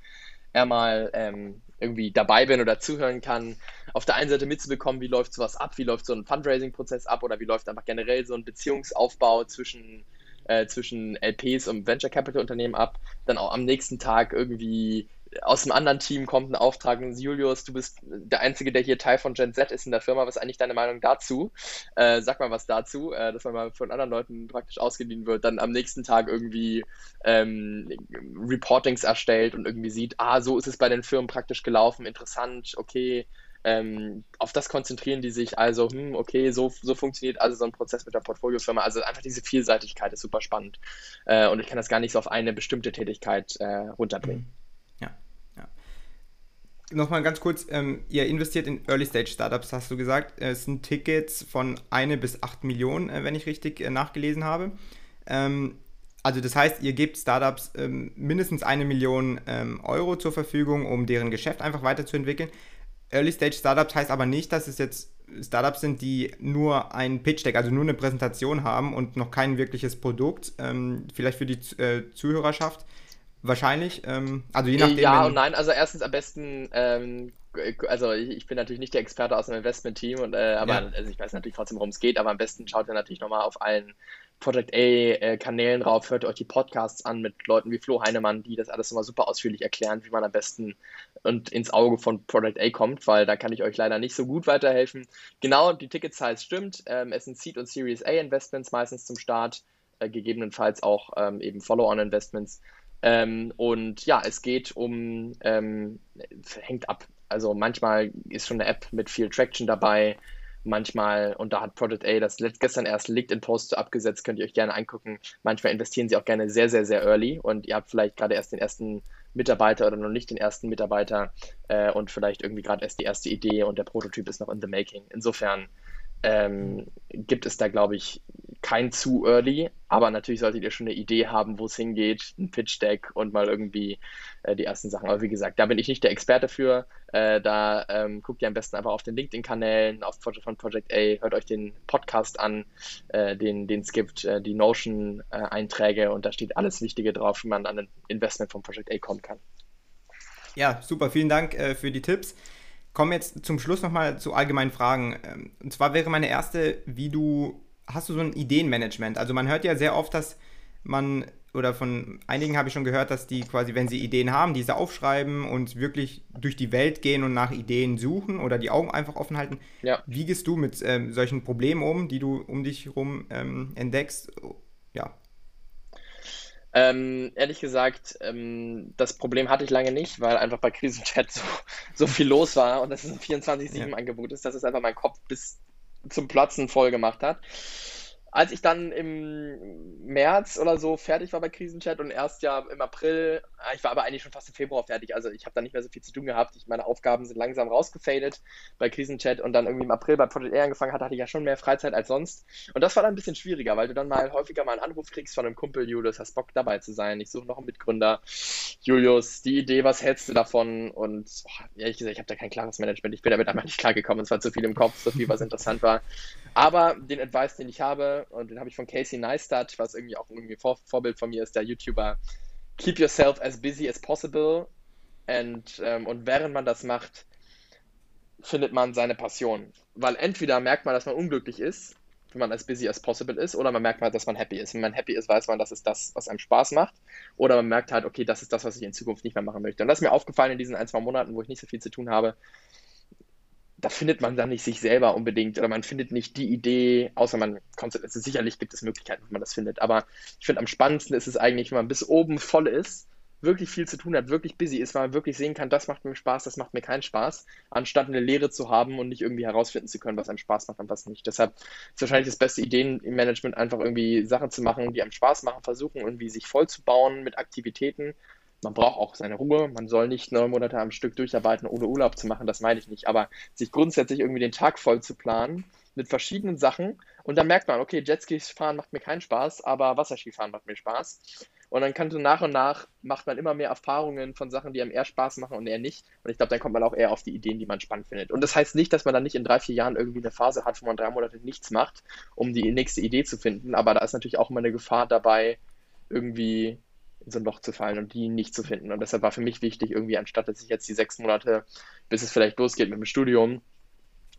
[SPEAKER 2] eher mal ähm, irgendwie dabei bin oder zuhören kann, auf der einen Seite mitzubekommen, wie läuft sowas ab, wie läuft so ein Fundraising-Prozess ab oder wie läuft einfach generell so ein Beziehungsaufbau zwischen äh, zwischen LPs und Venture Capital Unternehmen ab. Dann auch am nächsten Tag irgendwie aus einem anderen Team kommt ein Auftrag, Julius, du bist der Einzige, der hier Teil von Gen Z ist in der Firma. Was ist eigentlich deine Meinung dazu? Äh, sag mal was dazu, äh, dass man mal von anderen Leuten praktisch ausgeliehen wird. Dann am nächsten Tag irgendwie ähm, Reportings erstellt und irgendwie sieht, ah, so ist es bei den Firmen praktisch gelaufen, interessant, okay, ähm, auf das konzentrieren die sich also, hm, okay, so, so funktioniert also so ein Prozess mit der Portfoliofirma. Also einfach diese Vielseitigkeit ist super spannend. Äh, und ich kann das gar nicht so auf eine bestimmte Tätigkeit äh, runterbringen.
[SPEAKER 1] Ja. Nochmal ganz kurz, ähm, ihr investiert in Early-Stage-Startups, hast du gesagt. Es sind Tickets von 1 bis 8 Millionen, äh, wenn ich richtig äh, nachgelesen habe. Ähm, also das heißt, ihr gebt Startups ähm, mindestens eine Million ähm, Euro zur Verfügung, um deren Geschäft einfach weiterzuentwickeln. Early Stage Startups heißt aber nicht, dass es jetzt Startups sind, die nur ein Pitch Deck, also nur eine Präsentation haben und noch kein wirkliches Produkt. Ähm, vielleicht für die äh, Zuhörerschaft. Wahrscheinlich. Ähm, also je nachdem.
[SPEAKER 2] Ja und nein. Also erstens am besten. Ähm, also ich, ich, bin natürlich nicht der Experte aus dem Investment-Team, und, äh, aber ja. also ich weiß natürlich trotzdem, worum es geht. Aber am besten schaut ihr natürlich nochmal auf allen Project A-Kanälen äh, rauf, hört euch die Podcasts an mit Leuten wie Flo Heinemann, die das alles immer super ausführlich erklären, wie man am besten und ins Auge von Project A kommt, weil da kann ich euch leider nicht so gut weiterhelfen. Genau, die Ticket-Size stimmt. Ähm, es sind Seed- und Series A-Investments meistens zum Start, äh, gegebenenfalls auch ähm, eben Follow-on-Investments. Ähm, und ja, es geht um, ähm, hängt ab. Also manchmal ist schon eine App mit viel Traction dabei manchmal, und da hat Project A das gestern erst LinkedIn-Post abgesetzt, könnt ihr euch gerne angucken. Manchmal investieren sie auch gerne sehr, sehr, sehr early und ihr habt vielleicht gerade erst den ersten Mitarbeiter oder noch nicht den ersten Mitarbeiter äh, und vielleicht irgendwie gerade erst die erste Idee und der Prototyp ist noch in the making. Insofern ähm, gibt es da, glaube ich, kein zu early, aber natürlich solltet ihr schon eine Idee haben, wo es hingeht, ein Pitch-Deck und mal irgendwie äh, die ersten Sachen. Aber wie gesagt, da bin ich nicht der Experte für. Äh, da ähm, guckt ihr am besten einfach auf den LinkedIn-Kanälen, auf von Project A, hört euch den Podcast an, äh, den, den es gibt, äh, die Notion-Einträge und da steht alles Wichtige drauf, wie man an ein Investment von Project A kommen kann.
[SPEAKER 1] Ja, super, vielen Dank äh, für die Tipps komme jetzt zum Schluss nochmal zu allgemeinen Fragen. Ähm, und zwar wäre meine erste, wie du, hast du so ein Ideenmanagement? Also man hört ja sehr oft, dass man, oder von einigen habe ich schon gehört, dass die quasi, wenn sie Ideen haben, diese aufschreiben und wirklich durch die Welt gehen und nach Ideen suchen oder die Augen einfach offen halten. Ja. Wie gehst du mit ähm, solchen Problemen um, die du um dich herum ähm, entdeckst? Ja,
[SPEAKER 2] ähm, ehrlich gesagt, ähm, das Problem hatte ich lange nicht, weil einfach bei Krisenchat so, so viel los war und das ist ein 24-7-Angebot ist, dass es einfach mein Kopf bis zum Platzen voll gemacht hat als ich dann im März oder so fertig war bei Krisenchat und erst ja im April, ah, ich war aber eigentlich schon fast im Februar fertig, also ich habe da nicht mehr so viel zu tun gehabt. Ich, meine Aufgaben sind langsam rausgefadet bei Krisenchat und dann irgendwie im April bei Project Air angefangen hat, hatte ich ja schon mehr Freizeit als sonst. Und das war dann ein bisschen schwieriger, weil du dann mal häufiger mal einen Anruf kriegst von einem Kumpel, Julius, hast Bock dabei zu sein, ich suche noch einen Mitgründer. Julius, die Idee, was hältst du davon? Und oh, ehrlich gesagt, ich habe da kein klares Management, ich bin damit einfach nicht klargekommen, es war zu viel im Kopf, so viel, was interessant war. Aber den Advice, den ich habe, und den habe ich von Casey Neistat, was irgendwie auch irgendwie Vor Vorbild von mir ist, der YouTuber, keep yourself as busy as possible. And, ähm, und während man das macht, findet man seine Passion. Weil entweder merkt man, dass man unglücklich ist, wenn man as busy as possible ist, oder man merkt mal, dass man happy ist. Wenn man happy ist, weiß man, das ist das, was einem Spaß macht. Oder man merkt halt, okay, das ist das, was ich in Zukunft nicht mehr machen möchte. Und das ist mir aufgefallen in diesen ein, zwei Monaten, wo ich nicht so viel zu tun habe, da findet man dann nicht sich selber unbedingt oder man findet nicht die Idee, außer man kommt, also sicherlich gibt es Möglichkeiten, wie man das findet, aber ich finde am spannendsten ist es eigentlich, wenn man bis oben voll ist, wirklich viel zu tun hat, wirklich busy ist, weil man wirklich sehen kann, das macht mir Spaß, das macht mir keinen Spaß, anstatt eine Lehre zu haben und nicht irgendwie herausfinden zu können, was einem Spaß macht und was nicht. Deshalb ist wahrscheinlich das beste Ideen im Management einfach irgendwie Sachen zu machen, die einem Spaß machen, versuchen irgendwie sich voll zu bauen mit Aktivitäten man braucht auch seine Ruhe, man soll nicht neun Monate am Stück durcharbeiten, ohne Urlaub zu machen, das meine ich nicht, aber sich grundsätzlich irgendwie den Tag voll zu planen mit verschiedenen Sachen und dann merkt man, okay, Jetskis fahren macht mir keinen Spaß, aber Wasserskifahren macht mir Spaß. Und dann kann so nach und nach macht man immer mehr Erfahrungen von Sachen, die einem eher Spaß machen und eher nicht. Und ich glaube, dann kommt man auch eher auf die Ideen, die man spannend findet. Und das heißt nicht, dass man dann nicht in drei, vier Jahren irgendwie eine Phase hat, wo man drei Monate nichts macht, um die nächste Idee zu finden. Aber da ist natürlich auch immer eine Gefahr dabei, irgendwie in so ein Loch zu fallen und die nicht zu finden. Und deshalb war für mich wichtig, irgendwie, anstatt dass ich jetzt die sechs Monate, bis es vielleicht losgeht mit dem Studium,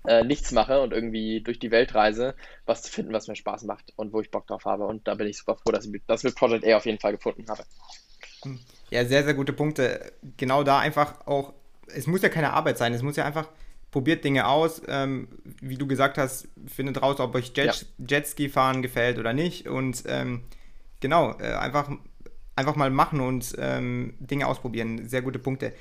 [SPEAKER 2] äh, nichts mache und irgendwie durch die Welt reise, was zu finden, was mir Spaß macht und wo ich Bock drauf habe. Und da bin ich super froh, dass ich das mit Project A auf jeden Fall gefunden habe.
[SPEAKER 1] Ja, sehr, sehr gute Punkte. Genau da einfach auch, es muss ja keine Arbeit sein, es muss ja einfach, probiert Dinge aus, ähm, wie du gesagt hast, findet raus, ob euch Jet, ja. Jetski fahren gefällt oder nicht und ähm, genau, äh, einfach, einfach mal machen und ähm, Dinge ausprobieren. Sehr gute Punkte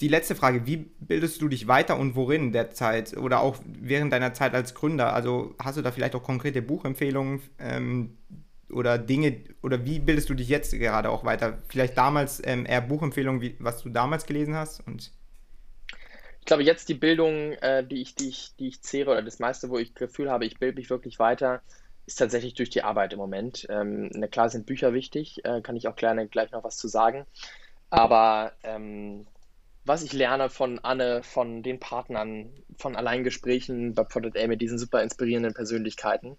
[SPEAKER 1] die letzte Frage, wie bildest du dich weiter und worin derzeit oder auch während deiner Zeit als Gründer? Also hast du da vielleicht auch konkrete Buchempfehlungen ähm, oder Dinge oder wie bildest du dich jetzt gerade auch weiter? Vielleicht damals ähm, eher Buchempfehlungen, wie, was du damals gelesen hast und
[SPEAKER 2] ich glaube, jetzt die Bildung, äh, die, ich, die, ich, die ich zehre oder das meiste, wo ich Gefühl habe, ich bilde mich wirklich weiter, ist tatsächlich durch die Arbeit im Moment. Ähm, na klar sind Bücher wichtig, äh, kann ich auch gerne gleich noch was zu sagen. Aber ähm, was ich lerne von Anne, von den Partnern, von Alleingesprächen bei Product A mit diesen super inspirierenden Persönlichkeiten,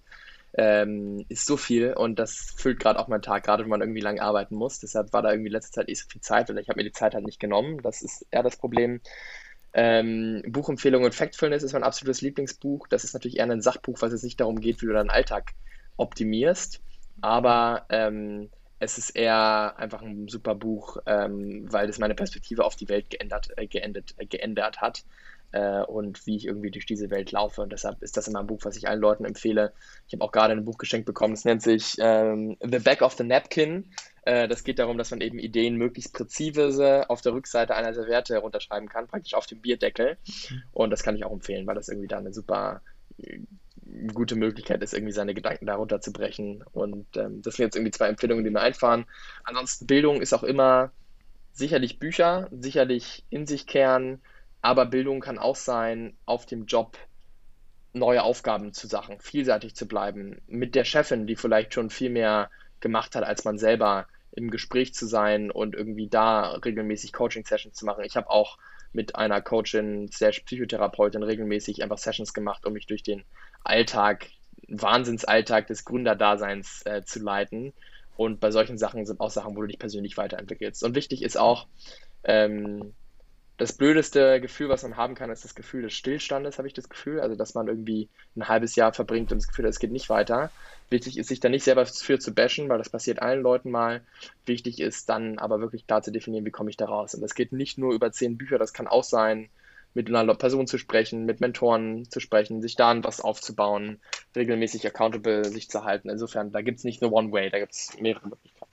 [SPEAKER 2] ähm, ist so viel und das füllt gerade auch meinen Tag, gerade wenn man irgendwie lang arbeiten muss. Deshalb war da irgendwie letzte Zeit nicht so viel Zeit und ich habe mir die Zeit halt nicht genommen. Das ist eher das Problem. Ähm, Buchempfehlung und Factfulness ist mein absolutes Lieblingsbuch. Das ist natürlich eher ein Sachbuch, was es nicht darum geht, wie du deinen Alltag optimierst. Aber ähm, es ist eher einfach ein super Buch, ähm, weil es meine Perspektive auf die Welt geändert, äh, geendet, äh, geändert hat äh, und wie ich irgendwie durch diese Welt laufe. Und deshalb ist das immer ein Buch, was ich allen Leuten empfehle. Ich habe auch gerade ein Buch geschenkt bekommen, das nennt sich ähm, The Back of the Napkin. Äh, das geht darum, dass man eben Ideen möglichst präzise auf der Rückseite einer Serviette runterschreiben kann, praktisch auf dem Bierdeckel. Und das kann ich auch empfehlen, weil das irgendwie da eine super gute Möglichkeit ist, irgendwie seine Gedanken darunter zu brechen. Und ähm, das sind jetzt irgendwie zwei Empfehlungen, die mir einfahren. Ansonsten Bildung ist auch immer sicherlich Bücher, sicherlich in sich kehren, aber Bildung kann auch sein, auf dem Job neue Aufgaben zu Sachen, vielseitig zu bleiben, mit der Chefin, die vielleicht schon viel mehr gemacht hat als man selber, im Gespräch zu sein und irgendwie da regelmäßig Coaching-Sessions zu machen. Ich habe auch mit einer Coachin, slash Psychotherapeutin regelmäßig einfach Sessions gemacht, um mich durch den Alltag, Wahnsinnsalltag des Gründerdaseins äh, zu leiten. Und bei solchen Sachen sind auch Sachen, wo du dich persönlich weiterentwickelst. Und wichtig ist auch, ähm, das blödeste Gefühl, was man haben kann, ist das Gefühl des Stillstandes, habe ich das Gefühl. Also, dass man irgendwie ein halbes Jahr verbringt und das Gefühl hat, es geht nicht weiter. Wichtig ist, sich da nicht selber für zu bashen, weil das passiert allen Leuten mal. Wichtig ist dann aber wirklich klar zu definieren, wie komme ich da raus. Und das geht nicht nur über zehn Bücher, das kann auch sein, mit einer Person zu sprechen, mit Mentoren zu sprechen, sich da was aufzubauen, regelmäßig accountable sich zu halten. Insofern, da gibt es nicht nur One Way, da gibt es mehrere Möglichkeiten.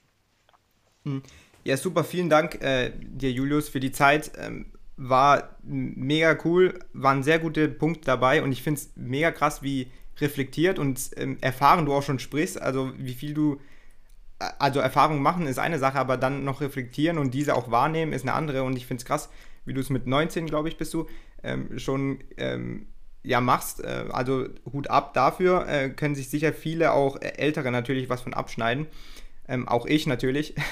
[SPEAKER 1] Hm. Ja, super, vielen Dank äh, dir, Julius, für die Zeit. Ähm, war mega cool, waren sehr gute Punkte dabei und ich finde es mega krass, wie reflektiert und ähm, erfahren du auch schon sprichst. Also, wie viel du also Erfahrung machen ist eine Sache, aber dann noch reflektieren und diese auch wahrnehmen ist eine andere. Und ich finde es krass, wie du es mit 19, glaube ich, bist du, ähm, schon ähm, ja, machst. Äh, also Hut ab dafür. Äh, können sich sicher viele, auch Ältere natürlich, was von abschneiden. Ähm, auch ich natürlich.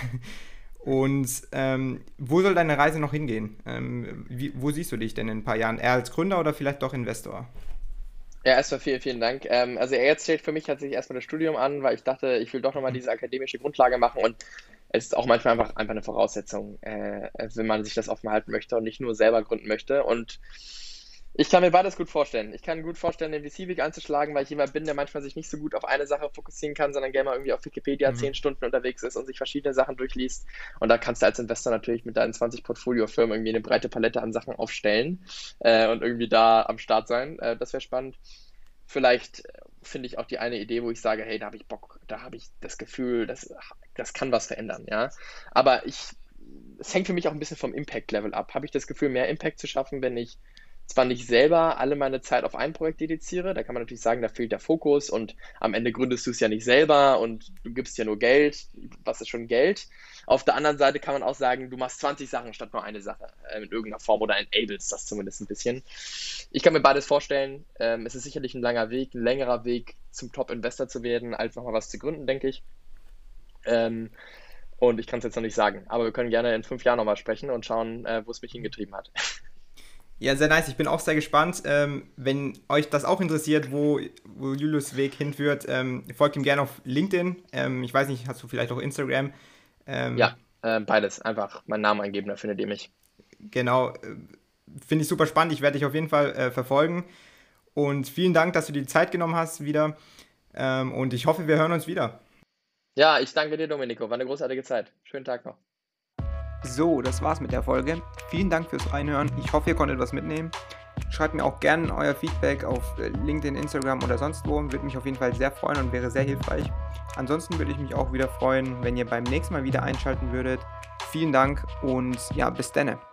[SPEAKER 1] Und ähm, wo soll deine Reise noch hingehen? Ähm, wie, wo siehst du dich denn in ein paar Jahren? Eher als Gründer oder vielleicht doch Investor?
[SPEAKER 2] Ja, erstmal vielen, vielen Dank. Ähm, also jetzt steht für mich tatsächlich erstmal das Studium an, weil ich dachte, ich will doch nochmal diese akademische Grundlage machen und es ist auch manchmal einfach, einfach eine Voraussetzung, äh, wenn man sich das offen halten möchte und nicht nur selber gründen möchte. Und ich kann mir beides gut vorstellen. Ich kann gut vorstellen, den VC-Weg einzuschlagen, weil ich jemand bin, der manchmal sich nicht so gut auf eine Sache fokussieren kann, sondern gerne mal irgendwie auf Wikipedia mhm. zehn Stunden unterwegs ist und sich verschiedene Sachen durchliest. Und da kannst du als Investor natürlich mit deinen 20 Portfoliofirmen irgendwie eine breite Palette an Sachen aufstellen äh, und irgendwie da am Start sein. Äh, das wäre spannend. Vielleicht finde ich auch die eine Idee, wo ich sage, hey, da habe ich Bock, da habe ich das Gefühl, das, das kann was verändern, ja. Aber ich, es hängt für mich auch ein bisschen vom Impact-Level ab. Habe ich das Gefühl, mehr Impact zu schaffen, wenn ich zwar nicht selber alle meine Zeit auf ein Projekt dediziere, da kann man natürlich sagen, da fehlt der Fokus und am Ende gründest du es ja nicht selber und du gibst ja nur Geld. Was ist schon Geld? Auf der anderen Seite kann man auch sagen, du machst 20 Sachen statt nur eine Sache äh, in irgendeiner Form oder enables das zumindest ein bisschen. Ich kann mir beides vorstellen. Ähm, es ist sicherlich ein langer Weg, ein längerer Weg zum Top-Investor zu werden, als nochmal was zu gründen, denke ich. Ähm, und ich kann es jetzt noch nicht sagen. Aber wir können gerne in fünf Jahren nochmal sprechen und schauen, äh, wo es mich hingetrieben hat.
[SPEAKER 1] Ja, sehr nice. Ich bin auch sehr gespannt. Ähm, wenn euch das auch interessiert, wo, wo Julius Weg hinführt, ähm, folgt ihm gerne auf LinkedIn. Ähm, ich weiß nicht, hast du vielleicht auch Instagram?
[SPEAKER 2] Ähm, ja, äh, beides. Einfach meinen Namen eingeben, da findet ihr mich.
[SPEAKER 1] Genau. Äh, finde ich super spannend. Ich werde dich auf jeden Fall äh, verfolgen. Und vielen Dank, dass du dir die Zeit genommen hast wieder. Ähm, und ich hoffe, wir hören uns wieder.
[SPEAKER 2] Ja, ich danke dir, Domenico. War eine großartige Zeit. Schönen Tag noch.
[SPEAKER 1] So, das war's mit der Folge. Vielen Dank fürs Reinhören. Ich hoffe, ihr konntet was mitnehmen. Schreibt mir auch gerne euer Feedback auf äh, LinkedIn, Instagram oder sonst wo. Würde mich auf jeden Fall sehr freuen und wäre sehr hilfreich. Ansonsten würde ich mich auch wieder freuen, wenn ihr beim nächsten Mal wieder einschalten würdet. Vielen Dank und ja, bis denne.